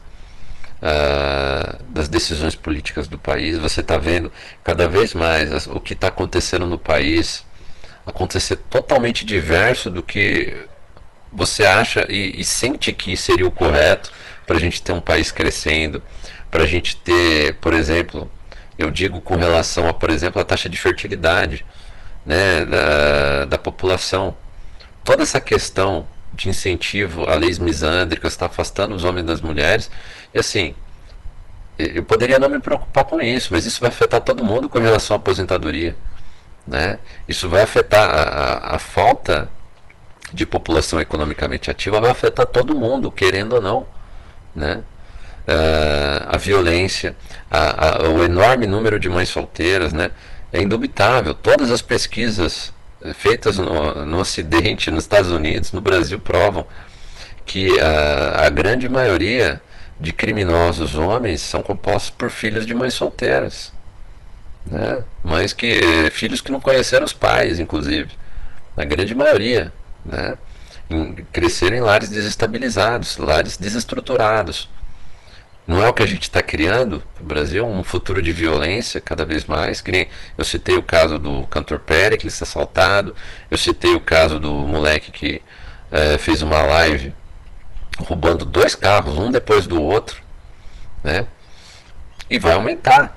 uh, das decisões políticas do país, você está vendo cada vez mais o que está acontecendo no país acontecer totalmente diverso do que você acha e, e sente que seria o correto para a gente ter um país crescendo, para a gente ter, por exemplo, eu digo com relação a, por exemplo, a taxa de fertilidade né, da, da população. Toda essa questão de incentivo a leis misândricas está afastando os homens das mulheres. E assim, eu poderia não me preocupar com isso, mas isso vai afetar todo mundo com relação à aposentadoria. Né? Isso vai afetar a, a, a falta de população economicamente ativa, vai afetar todo mundo, querendo ou não. Né? uh, a violência, a, a, o enorme número de mães solteiras, né? É indubitável. Todas as pesquisas eh, feitas no, no Ocidente, nos Estados Unidos, no Brasil, provam que a, a grande maioria de criminosos homens são compostos por filhos de mães solteiras. Né? Mães que. filhos que não conheceram os pais, inclusive. A grande maioria. Né? Em, cresceram em lares desestabilizados, lares desestruturados. Não é o que a gente está criando no Brasil, um futuro de violência cada vez mais. Eu citei o caso do cantor Pericles assaltado, eu citei o caso do moleque que é, fez uma live roubando dois carros, um depois do outro, né? E vai aumentar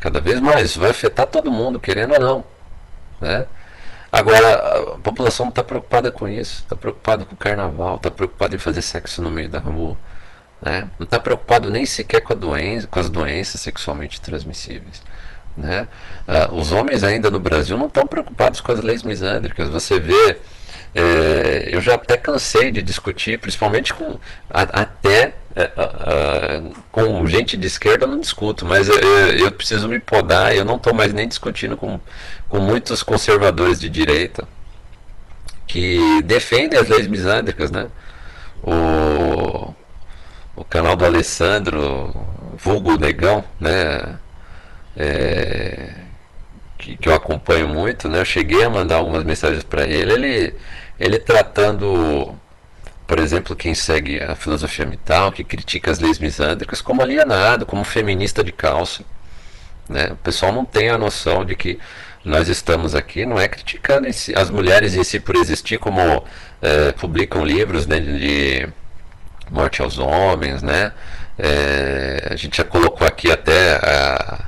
cada vez mais, vai afetar todo mundo, querendo ou não, né? Agora, a população não está preocupada com isso, está preocupada com o carnaval, está preocupada em fazer sexo no meio da rua, né? não está preocupado nem sequer com, doença, com as doenças sexualmente transmissíveis. Né? Uh, os homens ainda no Brasil não estão preocupados com as leis misândricas. Você vê é, eu já até cansei de discutir, principalmente com a, até é, com gente de esquerda eu não discuto, mas eu, eu preciso me podar, eu não estou mais nem discutindo com, com muitos conservadores de direita que defendem as leis misândricas, né? O, o canal do Alessandro, vulgo Negão, né? É, que, que eu acompanho muito, né? Eu cheguei a mandar algumas mensagens para ele, ele ele tratando, por exemplo, quem segue a filosofia mital, que critica as leis misândricas, como alienado, como feminista de calça. Né? O pessoal não tem a noção de que nós estamos aqui, não é criticando as mulheres em si por existir, como é, publicam livros né, de morte aos homens, né? É, a gente já colocou aqui até a,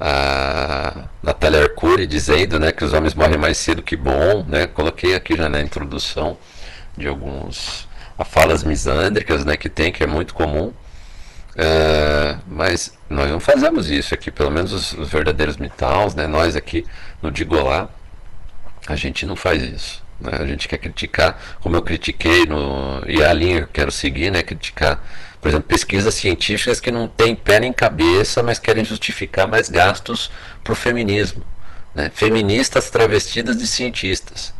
a Natália Arcuri dizendo né, que os homens morrem mais cedo que bom. Né? Coloquei aqui já na introdução de alguns falas misândricas né, que tem, que é muito comum. É, mas nós não fazemos isso aqui, pelo menos os, os verdadeiros mitaus, né, nós aqui no Digolá, a gente não faz isso. Né? A gente quer criticar, como eu critiquei, no, e a linha que eu quero seguir, né, criticar por exemplo, pesquisas científicas que não têm pé nem cabeça, mas querem justificar mais gastos para o feminismo. Né? Feministas travestidas de cientistas,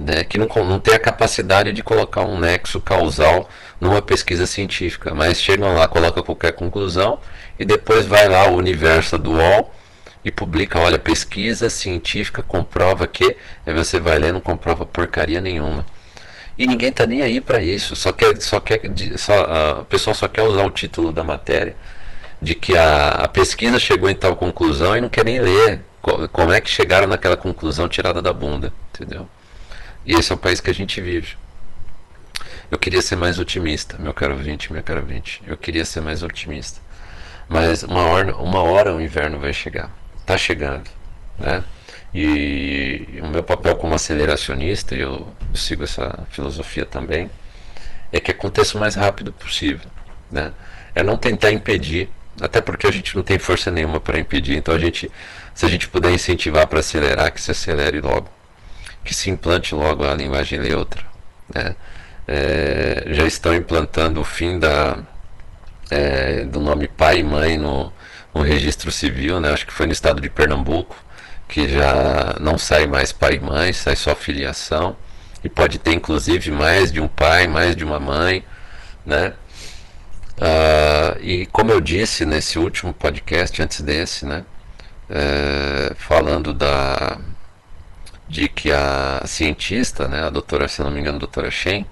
né? que não, não têm a capacidade de colocar um nexo causal numa pesquisa científica, mas chegam lá, colocam qualquer conclusão e depois vai lá o universo do UOL e publica, olha, pesquisa científica comprova que, aí você vai ler não comprova porcaria nenhuma. E ninguém tá nem aí para isso. Só quer, só quer, só, a pessoa só quer usar o título da matéria de que a, a pesquisa chegou em tal conclusão e não quer nem ler como é que chegaram naquela conclusão tirada da bunda, entendeu? E esse é o país que a gente vive. Eu queria ser mais otimista, meu caro 20, meu caro 20. Eu queria ser mais otimista. Mas uma hora, uma hora o inverno vai chegar. Está chegando, né? E o meu papel como aceleracionista, e eu sigo essa filosofia também, é que aconteça o mais rápido possível. Né? É não tentar impedir, até porque a gente não tem força nenhuma para impedir, então a gente, se a gente puder incentivar para acelerar, que se acelere logo, que se implante logo a linguagem neutra. Né? É, já estão implantando o fim da, é, do nome pai e mãe no, no registro civil, né? acho que foi no estado de Pernambuco que já não sai mais pai e mãe, sai só filiação. E pode ter inclusive mais de um pai, mais de uma mãe, né? Uh, e como eu disse nesse último podcast antes desse, né? É, falando da de que a cientista, né, a doutora, se não me engano, a doutora Shen,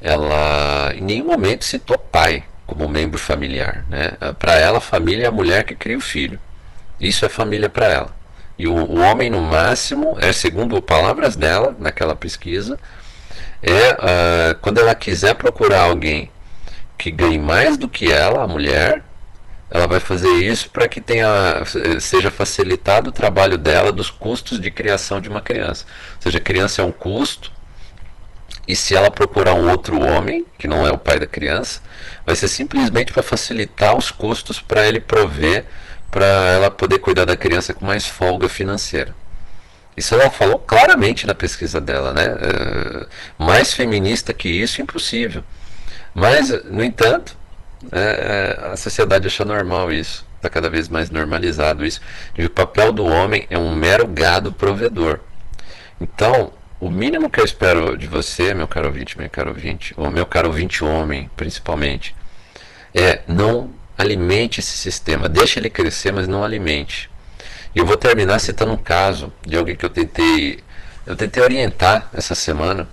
ela em nenhum momento citou pai como membro familiar, né? Para ela, a família é a mulher que cria o filho. Isso é família para ela. E o, o homem, no máximo, é segundo palavras dela, naquela pesquisa, é uh, quando ela quiser procurar alguém que ganhe mais do que ela, a mulher, ela vai fazer isso para que tenha, seja facilitado o trabalho dela dos custos de criação de uma criança. Ou seja, a criança é um custo, e se ela procurar um outro homem, que não é o pai da criança, vai ser simplesmente para facilitar os custos para ele prover para ela poder cuidar da criança com mais folga financeira. Isso ela falou claramente na pesquisa dela, né? É, mais feminista que isso, impossível. Mas, no entanto, É, é, a sociedade acha normal isso. Está cada vez mais normalizado isso. E o papel do homem é um mero gado provedor. Então, o mínimo que eu espero de você, meu caro ouvinte, meu caro ouvinte, ou meu caro ouvinte homem, principalmente, é não alimente esse sistema. Deixe ele crescer, mas não alimente. E eu vou terminar citando um caso de alguém que eu tentei, eu tentei orientar essa semana,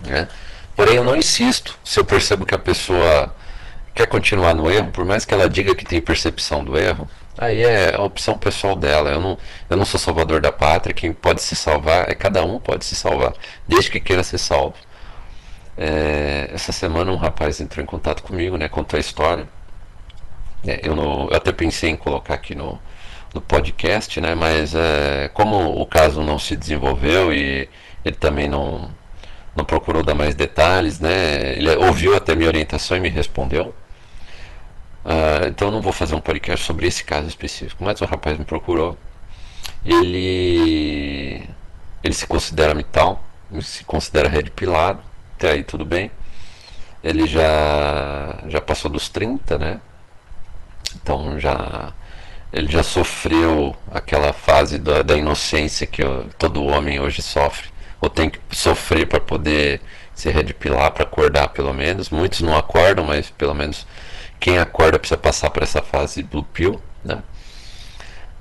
né? Porém, eu não insisto se eu percebo que a pessoa quer continuar no erro, por mais que ela diga que tem percepção do erro, aí é a opção pessoal dela. Eu não, eu não sou salvador da pátria, quem pode se salvar é cada um pode se salvar, desde que queira ser salvo. É, essa semana um rapaz entrou em contato comigo, né, contou a história. É, eu, não, eu até pensei em colocar aqui no, no podcast, né, mas é, como o caso não se desenvolveu e ele também não, não procurou dar mais detalhes, né? Ele ouviu até minha orientação e me respondeu. Uh, então eu não vou fazer um podcast sobre esse caso específico, mas o rapaz me procurou. Ele ele se considera mital, se considera red pilado, até aí tudo bem. Ele já já passou dos 30, né? Então já ele já sofreu aquela fase da, da inocência que todo homem hoje sofre ou tem que sofrer para poder se redipilar, para acordar pelo menos. Muitos não acordam, mas pelo menos quem acorda precisa passar por essa fase blue pill, né?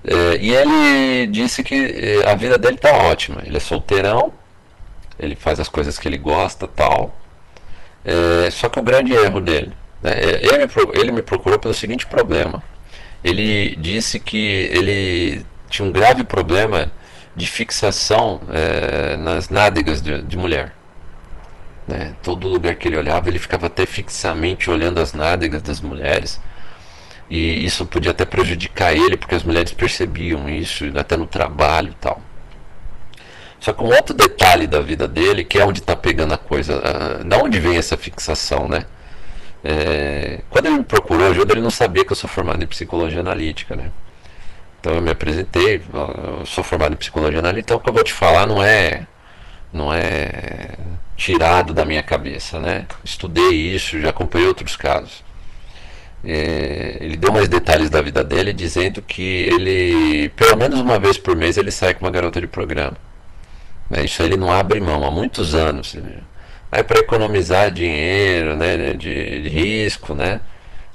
É, e ele disse que é, a vida dele tá ótima. Ele é solteirão, ele faz as coisas que ele gosta, tal. É, só que o grande erro dele, né? É, ele, ele me procurou pelo seguinte problema. Ele disse que ele tinha um grave problema de fixação é, nas nádegas de, de mulher. Né? Todo lugar que ele olhava, ele ficava até fixamente olhando as nádegas das mulheres. E isso podia até prejudicar ele, porque as mulheres percebiam isso, até no trabalho e tal. Só que um outro detalhe da vida dele, que é onde está pegando a coisa, da onde vem essa fixação, né? É, quando ele me procurou ajuda, ele não sabia que eu sou formado em psicologia analítica, né? Então eu me apresentei, eu sou formado em psicologia analítica, então o que eu vou te falar não é não é tirado da minha cabeça, né? Estudei isso, já acompanhei outros casos. É, ele deu mais detalhes da vida dele, dizendo que ele, pelo menos uma vez por mês, ele sai com uma garota de programa. Né? Isso ele não abre mão há muitos anos. Aí para economizar dinheiro, né, de, de risco, né?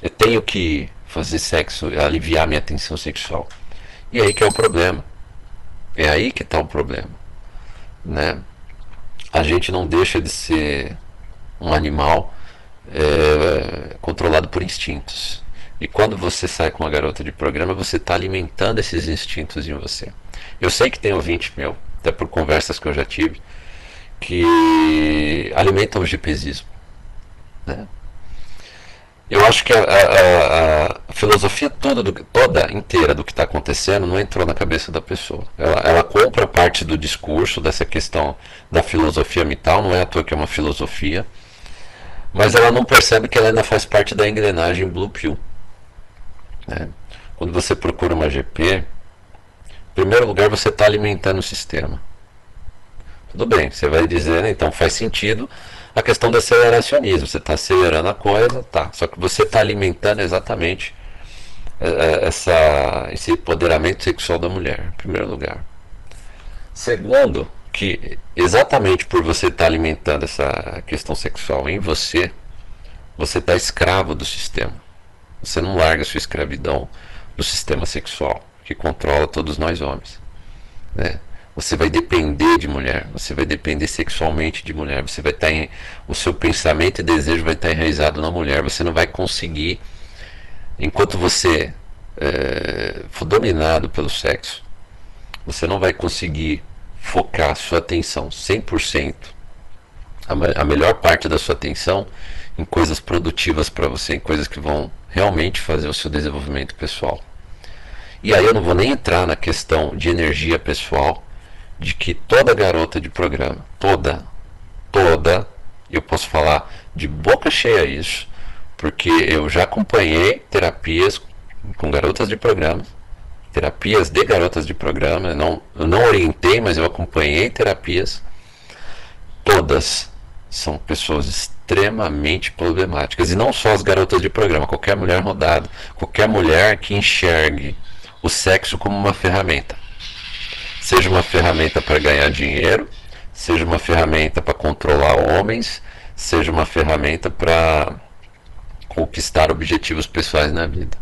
Eu tenho que fazer sexo, aliviar minha tensão sexual. E aí que é o problema. É aí que está o problema. Né? A gente não deixa de ser um animal é, controlado por instintos. E quando você sai com uma garota de programa, você está alimentando esses instintos em você. Eu sei que tem ouvinte meu, até por conversas que eu já tive, que alimentam o GPzismo. Né? Eu acho que a, a, a filosofia toda, do, toda inteira do que está acontecendo não entrou na cabeça da pessoa. Ela, ela, compra parte do discurso dessa questão da filosofia mital, não é à toa que é uma filosofia, mas ela não percebe que ela ainda faz parte da engrenagem Blue Pill. Né? Quando você procura uma GP, em primeiro lugar você está alimentando o sistema. Tudo bem, você vai dizer, então faz sentido a questão do aceleracionismo. Você está acelerando a coisa, tá. Só que você está alimentando exatamente é, é, essa, esse empoderamento sexual da mulher, em primeiro lugar. Segundo, que exatamente por você estar tá alimentando essa questão sexual em você, você está escravo do sistema. Você não larga sua escravidão do sistema sexual que controla todos nós homens. Né? Você vai depender de mulher, você vai depender sexualmente de mulher, você vai estar em, o seu pensamento e desejo vai estar enraizado na mulher, você não vai conseguir, enquanto você é, for dominado pelo sexo, você não vai conseguir focar sua atenção 100%, a, a melhor parte da sua atenção em coisas produtivas para você, em coisas que vão realmente fazer o seu desenvolvimento pessoal. E aí eu não vou nem entrar na questão de energia pessoal, de que toda garota de programa, toda, toda, eu posso falar de boca cheia isso, porque eu já acompanhei terapias com garotas de programa, terapias de garotas de programa, eu não, eu não orientei, mas eu acompanhei terapias, todas são pessoas extremamente problemáticas. E não só as garotas de programa, qualquer mulher rodada, qualquer mulher que enxergue o sexo como uma ferramenta. Seja uma ferramenta para ganhar dinheiro, seja uma ferramenta para controlar homens, seja uma ferramenta para conquistar objetivos pessoais na vida.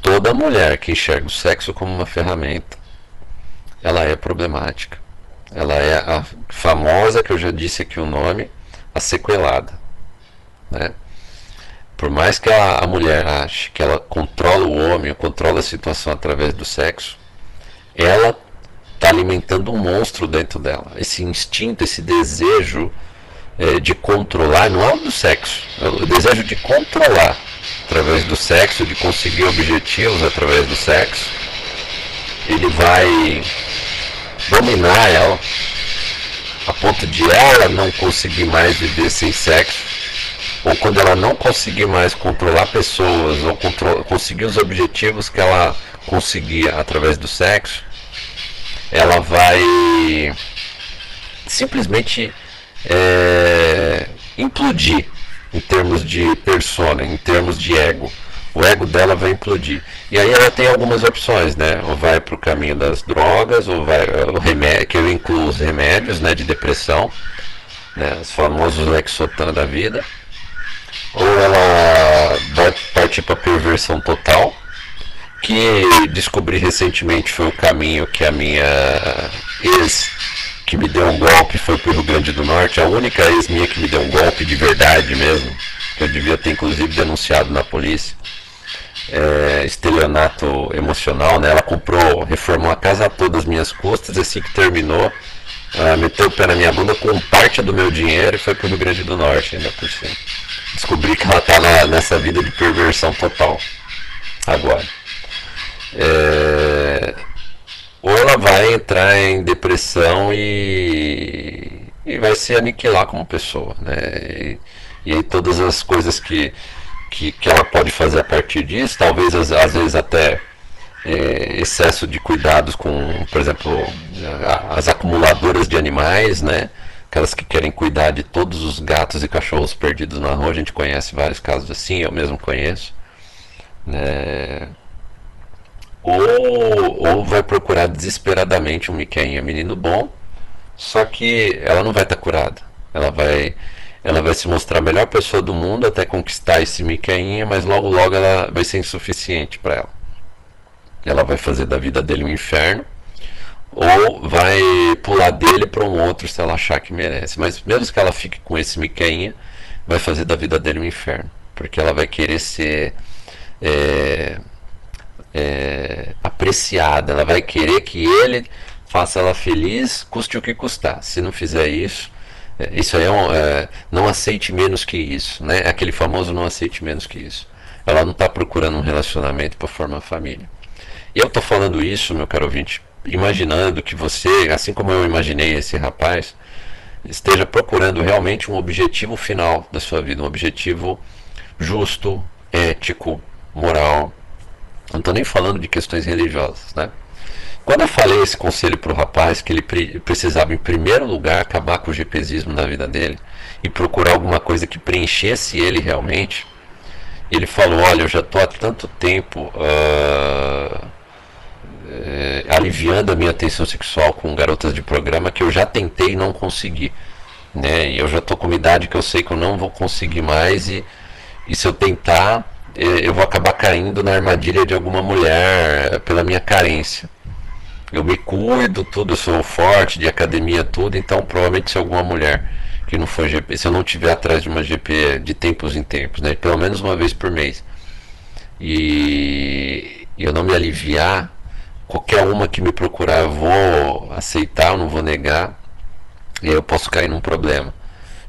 Toda mulher que enxerga o sexo como uma ferramenta, ela é problemática. Ela é a famosa, que eu já disse aqui o nome, a sequelada. Né? Por mais que a, a mulher ache que ela controla o homem, controla a situação através do sexo, ela está alimentando um monstro dentro dela. Esse instinto, esse desejo é, de controlar, não é o do sexo, é o desejo de controlar através do sexo, de conseguir objetivos através do sexo. Ele vai dominar ela a ponto de ela não conseguir mais viver sem sexo, ou quando ela não conseguir mais controlar pessoas, ou conseguir os objetivos que ela conseguia através do sexo, ela vai simplesmente é, implodir em termos de persona, em termos de ego o ego dela vai implodir. E aí ela tem algumas opções, né? Ou vai para o caminho das drogas, ou vai o remédio, que eu incluo os remédios né, de depressão, né, os famosos Lexotan da vida. Ou ela vai partir para perversão total, que descobri recentemente foi o caminho que a minha ex que me deu um golpe foi para o Rio Grande do Norte, a única ex minha que me deu um golpe de verdade mesmo, que eu devia ter inclusive denunciado na polícia é, estelionato emocional, né? Ela comprou, reformou a casa toda às minhas custas, assim que terminou, ela meteu o pé na minha bunda com parte do meu dinheiro e foi pro Rio Grande do Norte ainda por cima. Descobri que ela tá na, nessa vida de perversão total. Agora. É, ou ela vai entrar em depressão e, e vai se aniquilar como pessoa, né? E, e todas as coisas que que, que ela pode fazer a partir disso, talvez às, às vezes até é, excesso de cuidados com, por exemplo, as acumuladoras de animais, né? Aquelas que querem cuidar de todos os gatos e cachorros perdidos na rua, a gente conhece vários casos assim, eu mesmo conheço. Né? Ou, vai procurar desesperadamente um Miqueinha menino bom, só que ela não vai estar curada. Ela vai ela vai se mostrar a melhor pessoa do mundo até conquistar esse Micainha, mas logo logo ela vai ser insuficiente para ela. Ela vai fazer da vida dele um inferno ou vai pular dele para um outro se ela achar que merece. Mas mesmo que ela fique com esse Micainha, vai fazer da vida dele um inferno, porque ela vai querer ser é, é, apreciada, ela vai querer que ele faça ela feliz, custe o que custar. Se não fizer isso, é, isso é, um, é, não aceite menos que isso, né? Aquele famoso não aceite menos que isso. Ela não está procurando um relacionamento para formar família. E eu estou falando isso, meu caro ouvinte, imaginando que você, assim como eu imaginei esse rapaz, esteja procurando realmente um objetivo final da sua vida, um objetivo justo, ético, moral. Não estou nem falando de questões religiosas, né? Quando eu falei esse conselho para o rapaz, que ele precisava, em primeiro lugar, acabar com o GPzismo na vida dele e procurar alguma coisa que preenchesse ele realmente, ele falou: Olha, eu já estou há tanto tempo uh, é, aliviando a minha atenção sexual com garotas de programa que eu já tentei e não consegui. Né? E eu já estou com uma idade que eu sei que eu não vou conseguir mais, e, e se eu tentar, eu vou acabar caindo na armadilha de alguma mulher pela minha carência eu me cuido, tudo, eu sou forte de academia, tudo, então provavelmente se alguma mulher que não for GP, se eu não tiver atrás de uma GP de tempos em tempos, né, pelo menos uma vez por mês, e eu não me aliviar, qualquer uma que me procurar eu vou aceitar, eu não vou negar, e aí eu posso cair num problema.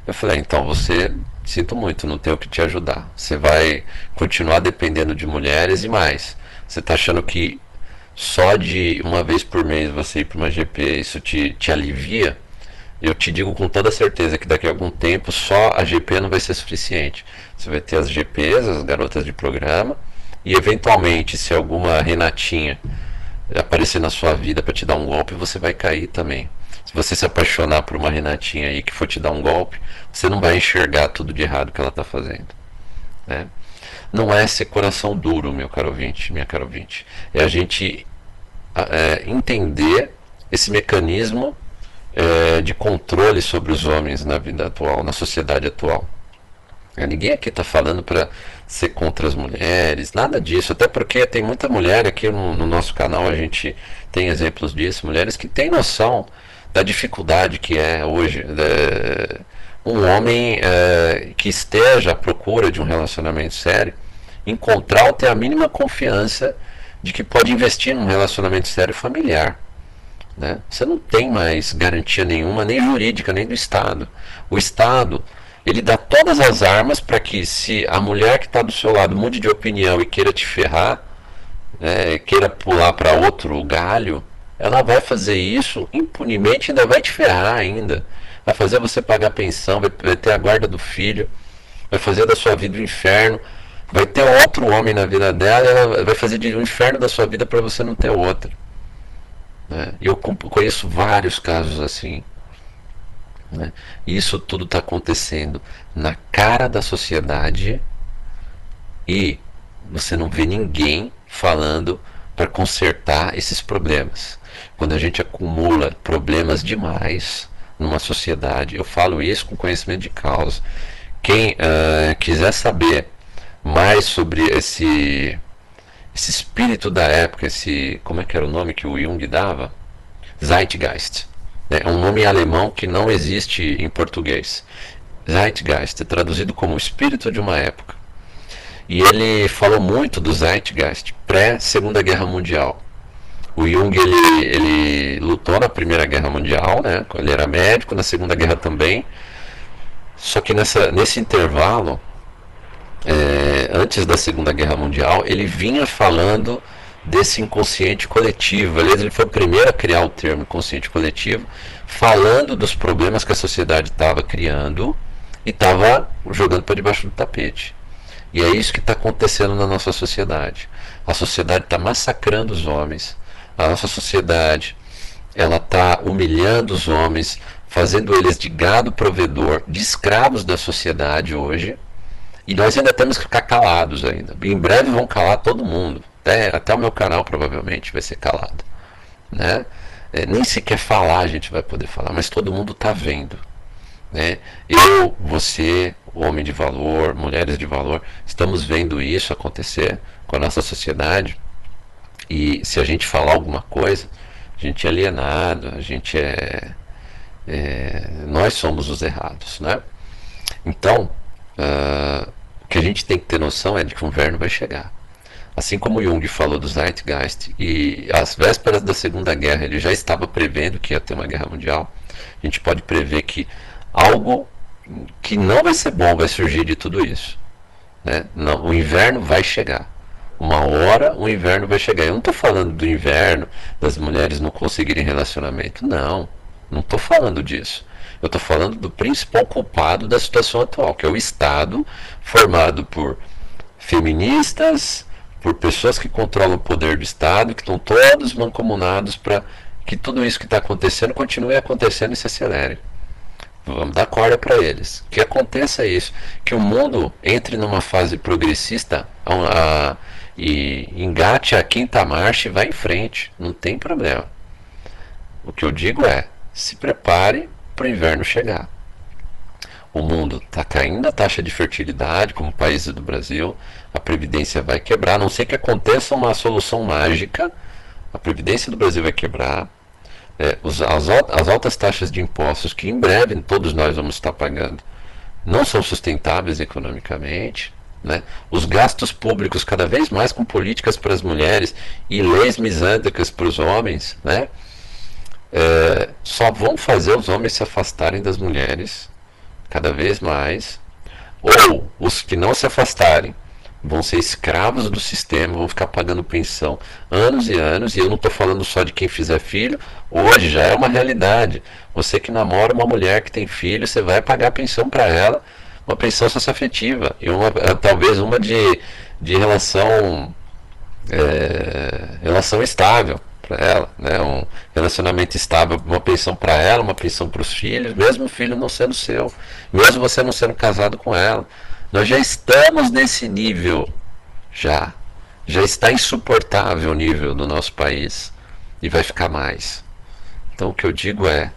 Eu falei, ah, então você, sinto muito, não tenho que te ajudar. Você vai continuar dependendo de mulheres e mais. Você está achando que só de uma vez por mês você ir para uma GP, isso te, te alivia, eu te digo com toda certeza que daqui a algum tempo só a GP não vai ser suficiente. Você vai ter as GPs, as garotas de programa, e eventualmente, se alguma Renatinha aparecer na sua vida para te dar um golpe, você vai cair também. Você se apaixonar por uma Renatinha aí que for te dar um golpe, você não vai enxergar tudo de errado que ela está fazendo. Né? Não é ser coração duro, meu caro ouvinte, minha caro ouvinte. É a gente é, entender esse mecanismo é, de controle sobre os homens na vida atual, na sociedade atual. É, ninguém aqui está falando para ser contra as mulheres, nada disso. Até porque tem muita mulher aqui no, no, nosso canal, a gente tem exemplos disso, mulheres que têm noção da dificuldade que é hoje é, um homem é, que esteja à procura de um relacionamento sério, encontrar ou ter a mínima confiança de que pode investir num relacionamento sério familiar. Né? Você não tem mais garantia nenhuma, nem jurídica, nem do Estado. O Estado ele dá todas as armas para que se a mulher que está do seu lado mude de opinião e queira te ferrar, né, queira pular para outro galho, ela vai fazer isso impunemente, ainda vai te ferrar ainda. Vai fazer você pagar pensão, vai, ter a guarda do filho, vai fazer da sua vida o um inferno, vai ter outro homem na vida dela, ela vai fazer de um inferno da sua vida para você não ter outro. Né? Eu conheço vários casos assim. Né? Isso tudo está acontecendo na cara da sociedade e você não vê ninguém falando para consertar esses problemas. Quando a gente acumula problemas demais numa sociedade, eu falo isso com conhecimento de causa. Quem uh, quiser saber mais sobre esse esse espírito da época, esse como é que era o nome que o Jung dava? Zeitgeist. É um nome alemão que não existe em português. Zeitgeist é traduzido como espírito de uma época. E ele falou muito do Zeitgeist pré-Segunda Guerra Mundial. O Jung ele, ele lutou na Primeira Guerra Mundial, né? ele era médico, na Segunda Guerra também. Só que nessa, nesse intervalo, é, antes da Segunda Guerra Mundial, ele vinha falando desse inconsciente coletivo. Aliás, ele foi o primeiro a criar o termo inconsciente coletivo, falando dos problemas que a sociedade estava criando e estava jogando para debaixo do tapete. E é isso que está acontecendo na nossa sociedade. A sociedade está massacrando os homens. A nossa sociedade ela está humilhando os homens, fazendo eles de gado provedor, de escravos da sociedade hoje. E nós ainda temos que ficar calados ainda. Em breve vão calar todo mundo. Até, até o meu canal provavelmente vai ser calado. Né? É, nem sequer falar a gente vai poder falar, mas todo mundo está vendo. Né? Eu, você, homem de valor, mulheres de valor, estamos vendo isso acontecer com a nossa sociedade. E se a gente falar alguma coisa, a gente é alienado, a gente é. é nós somos os errados. Né? Então, uh, o que a gente tem que ter noção é de que o inverno vai chegar. Assim como Jung falou do Zeitgeist, e às vésperas da Segunda Guerra ele já estava prevendo que ia ter uma guerra mundial, a gente pode prever que algo que não vai ser bom vai surgir de tudo isso. Né? Não, o inverno vai chegar. Uma hora o inverno vai chegar. Eu não estou falando do inverno, das mulheres não conseguirem relacionamento. Não, não estou falando disso. Eu estou falando do principal culpado da situação atual, que é o Estado formado por feministas, por pessoas que controlam o poder do Estado, que estão todos mancomunados para que tudo isso que está acontecendo continue acontecendo e se acelere. Vamos dar corda para eles. Que aconteça isso. Que o mundo entre numa fase progressista a, a, e engate a quinta marcha e vá em frente. Não tem problema. O que eu digo é: se prepare para o inverno chegar o mundo está caindo a taxa de fertilidade, como países do Brasil, a Previdência vai quebrar, a não sei que aconteça uma solução mágica, a Previdência do Brasil vai quebrar, é, os, as, as altas taxas de impostos que em breve todos nós vamos estar pagando não são sustentáveis economicamente. Né? Os gastos públicos cada vez mais com políticas para as mulheres e leis misândricas para os homens né? É, só vão fazer os homens se afastarem das mulheres cada vez mais, ou os que não se afastarem vão ser escravos do sistema, vão ficar pagando pensão anos e anos, e eu não estou falando só de quem fizer filho, hoje já é uma realidade. Você que namora uma mulher que tem filho, você vai pagar pensão para ela, uma pensão socioafetiva, e uma, eh, talvez uma de, de relação, é, relação estável. para ela, né? Um relacionamento estável, uma pensão para ela, uma pensão para os filhos, mesmo o filho não sendo seu, mesmo você não sendo casado com ela. Nós já estamos nesse nível, já, já está insuportável o nível do nosso país e vai ficar mais. Então o que eu digo é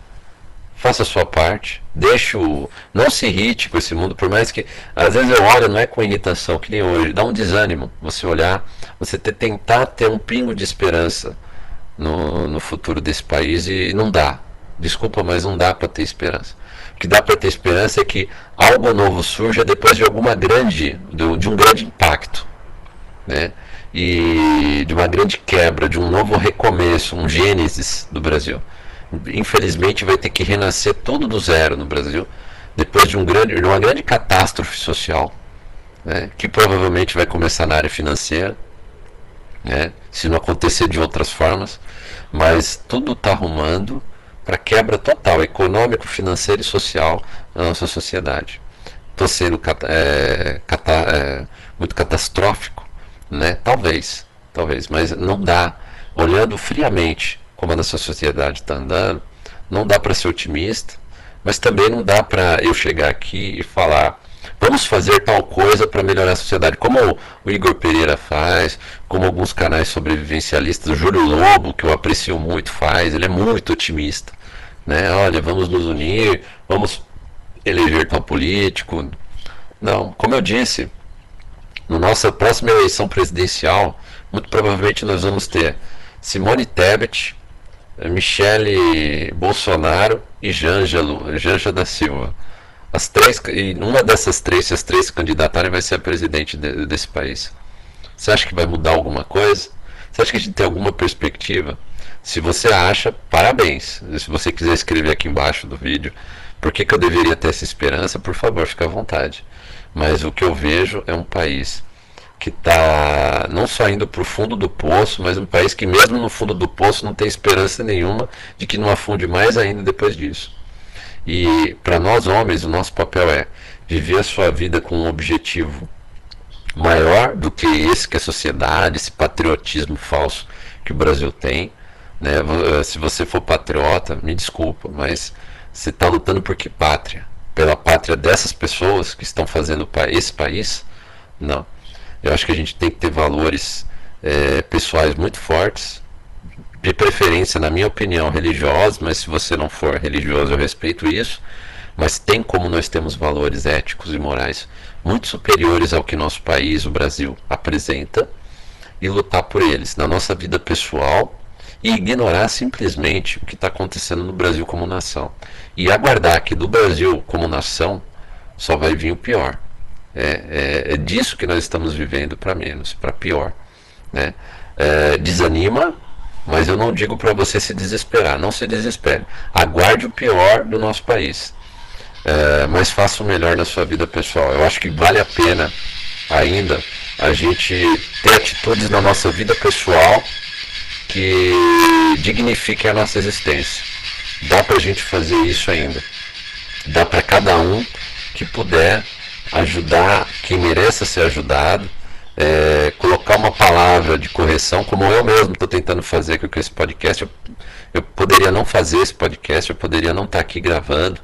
faça a sua parte, deixe o. Não se irrite com esse mundo, por mais que. Às vezes eu olho, não é com irritação, que nem hoje, dá um desânimo você olhar, você ter, tentar ter um pingo de esperança no, no futuro desse país e não dá. Desculpa, mas não dá para ter esperança. Que dá para ter esperança é que algo novo surja depois de alguma grande, de, de um grande impacto, né? E de uma grande quebra, de um novo recomeço, um gênesis do Brasil. Infelizmente vai ter que renascer tudo do zero no Brasil depois de, um grande, de uma grande catástrofe social né, que provavelmente vai começar na área financeira né, se não acontecer de outras formas mas tudo está arrumando para quebra total econômico, financeiro e social na nossa sociedade. Estou sendo é, cata, é, muito catastrófico né, talvez talvez, mas não dá. Olhando friamente como a nossa sociedade está andando, não dá para ser otimista, mas também não dá para eu chegar aqui e falar vamos fazer tal coisa para melhorar a sociedade, como o Igor Pereira faz, como alguns canais sobrevivencialistas, o Júlio Lobo, que eu aprecio muito, faz, ele é muito otimista. Né? Olha, vamos nos unir, vamos eleger tal político. Não, como eu disse, na nossa próxima eleição presidencial, muito provavelmente nós vamos ter Simone Tebet, Michele Bolsonaro e Janja, Janja da Silva. As três, e uma dessas três, se as três candidatarem, vai ser a presidente de, desse país. Você acha que vai mudar alguma coisa? Você acha que a gente tem alguma perspectiva? Se você acha, parabéns. Se você quiser escrever aqui embaixo do vídeo por que, que eu deveria ter essa esperança, por favor, fique à vontade. Mas o que eu vejo é um país que está não só indo para o fundo do poço, mas um país que mesmo no fundo do poço não tem esperança nenhuma de que não afunde mais ainda depois disso. E para nós homens, o nosso papel é viver a sua vida com um objetivo maior do que esse que a sociedade, esse patriotismo falso que o Brasil tem. Né? Eh, se você for patriota, me desculpa, mas você está lutando por que pátria? Pela pátria dessas pessoas que estão fazendo esse país? Não eu acho que a gente tem que ter valores é, pessoais muito fortes, de preferência, na minha opinião, religiosos, mas se você não for religioso, eu respeito isso. Mas tem como nós temos valores éticos e morais muito superiores ao que nosso país, o Brasil, apresenta e lutar por eles na nossa vida pessoal e ignorar simplesmente o que está acontecendo no Brasil como nação. E aguardar que do Brasil como nação só vai vir o pior. É, é, é disso que nós estamos vivendo para menos, para pior. Né? É, desanima, mas eu não digo para você se desesperar, não se desespere. Aguarde o pior do nosso país, é, mas faça o melhor na sua vida pessoal. Eu acho que vale a pena ainda a gente ter atitudes na nossa vida pessoal que dignifiquem a nossa existência. Dá para a gente fazer isso ainda. Dá para cada um que puder ajudar quem mereça ser ajudado, é, colocar uma palavra de correção, como eu mesmo estou tentando fazer com esse podcast. Eu, eu, poderia não fazer esse podcast, eu poderia não estar tá aqui gravando,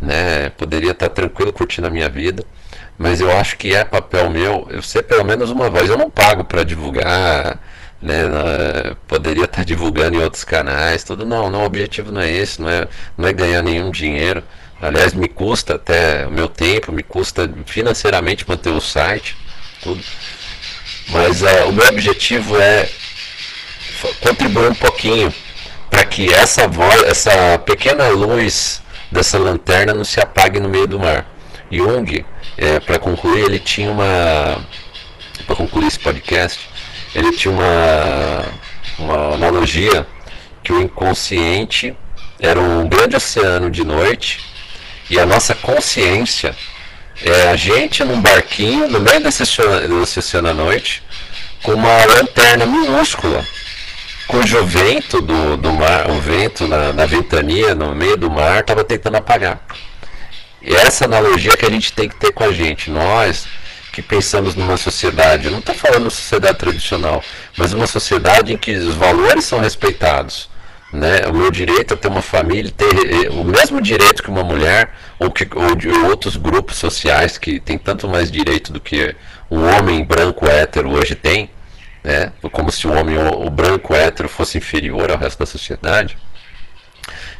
né? poderia estar tá tranquilo curtindo a minha vida, mas eu acho que é papel meu eu ser pelo menos uma voz. Eu não pago para divulgar. Né, poderia estar divulgando em outros canais, tudo não, não, o objetivo não é esse, não é, não é ganhar nenhum dinheiro, Aliás, me custa até o meu tempo, me custa financeiramente manter o site, tudo. Mas uh, o meu objetivo é contribuir um pouquinho para que essa voz, essa pequena luz dessa lanterna não se apague no meio do mar. Jung, é, para concluir, ele tinha uma. Para concluir esse podcast, ele tinha uma, uma analogia que o inconsciente era um grande oceano de noite e a nossa consciência é a gente num barquinho no meio desse oceano à noite com uma lanterna minúscula cujo vento do, do mar, o vento na, na ventania, no meio do mar, estava tentando apagar. E essa analogia que a gente tem que ter com a gente, nós que pensamos numa sociedade, não estou falando sociedade tradicional, mas uma sociedade em que os valores são respeitados. Né? O meu direito a ter uma família, ter eh, o mesmo direito que uma mulher, ou, que, ou de outros grupos sociais que têm tanto mais direito do que um homem branco hétero hoje tem, né? como se o homem o, o branco hétero fosse inferior ao resto da sociedade.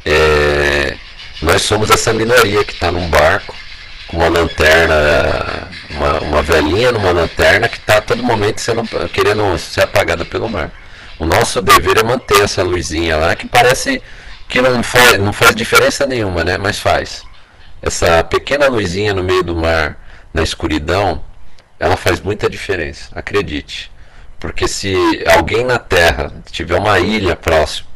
É, nós somos essa minoria que está num barco uma lanterna, uma, uma velhinha numa lanterna que está a todo momento sendo, querendo ser apagada pelo mar. O nosso dever é manter essa luzinha lá, que parece que não faz, não faz diferença nenhuma, né? Mas faz. Essa pequena luzinha no meio do mar, na escuridão, ela faz muita diferença, acredite. Porque se alguém na Terra tiver uma ilha próxima,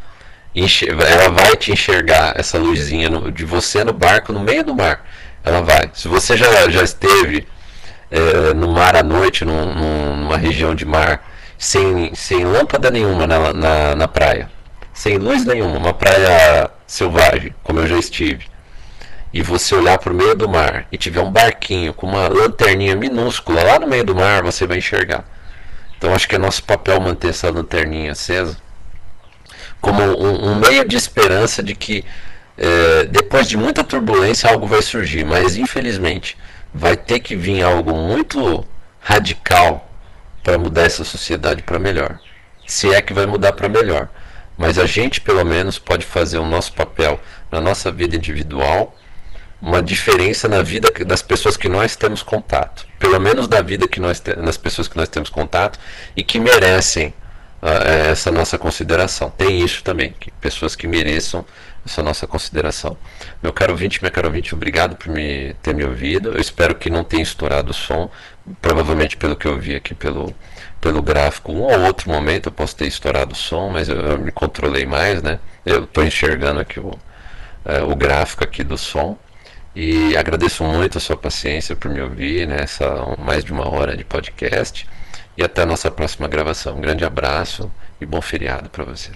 ela vai te enxergar essa luzinha de você no barco no meio do mar ela vai. Se você já, já esteve é, no mar à noite, num, numa região de mar, sem, sem lâmpada nenhuma na, na, na praia, sem luz nenhuma, uma praia selvagem, como eu já estive, e você olhar para o meio do mar e tiver um barquinho com uma lanterninha minúscula lá no meio do mar, você vai enxergar. Então acho que é nosso papel manter essa lanterninha acesa como um, um meio de esperança de que é, depois de muita turbulência algo vai surgir, mas infelizmente vai ter que vir algo muito radical para mudar essa sociedade para melhor. Se é que vai mudar para melhor. Mas a gente, pelo menos, pode fazer o nosso papel na nossa vida individual, uma diferença na vida das pessoas que nós temos contato. Pelo menos da vida que nós das pessoas que nós temos contato e que merecem uh, essa nossa consideração. Tem isso também, que pessoas que mereçam essa nossa consideração. Meu caro ouvinte, minha caro ouvinte, obrigado por me ter me ouvido. Eu espero que não tenha estourado o som. Provavelmente pelo que eu vi aqui pelo, pelo gráfico, um ou outro momento eu posso ter estourado o som, mas eu, eu me controlei mais, né? Eu estou enxergando aqui o, é, o gráfico aqui do som. E agradeço muito a sua paciência por me ouvir nessa né? mais de uma hora de podcast. E até a nossa próxima gravação. Um grande abraço e bom feriado para você.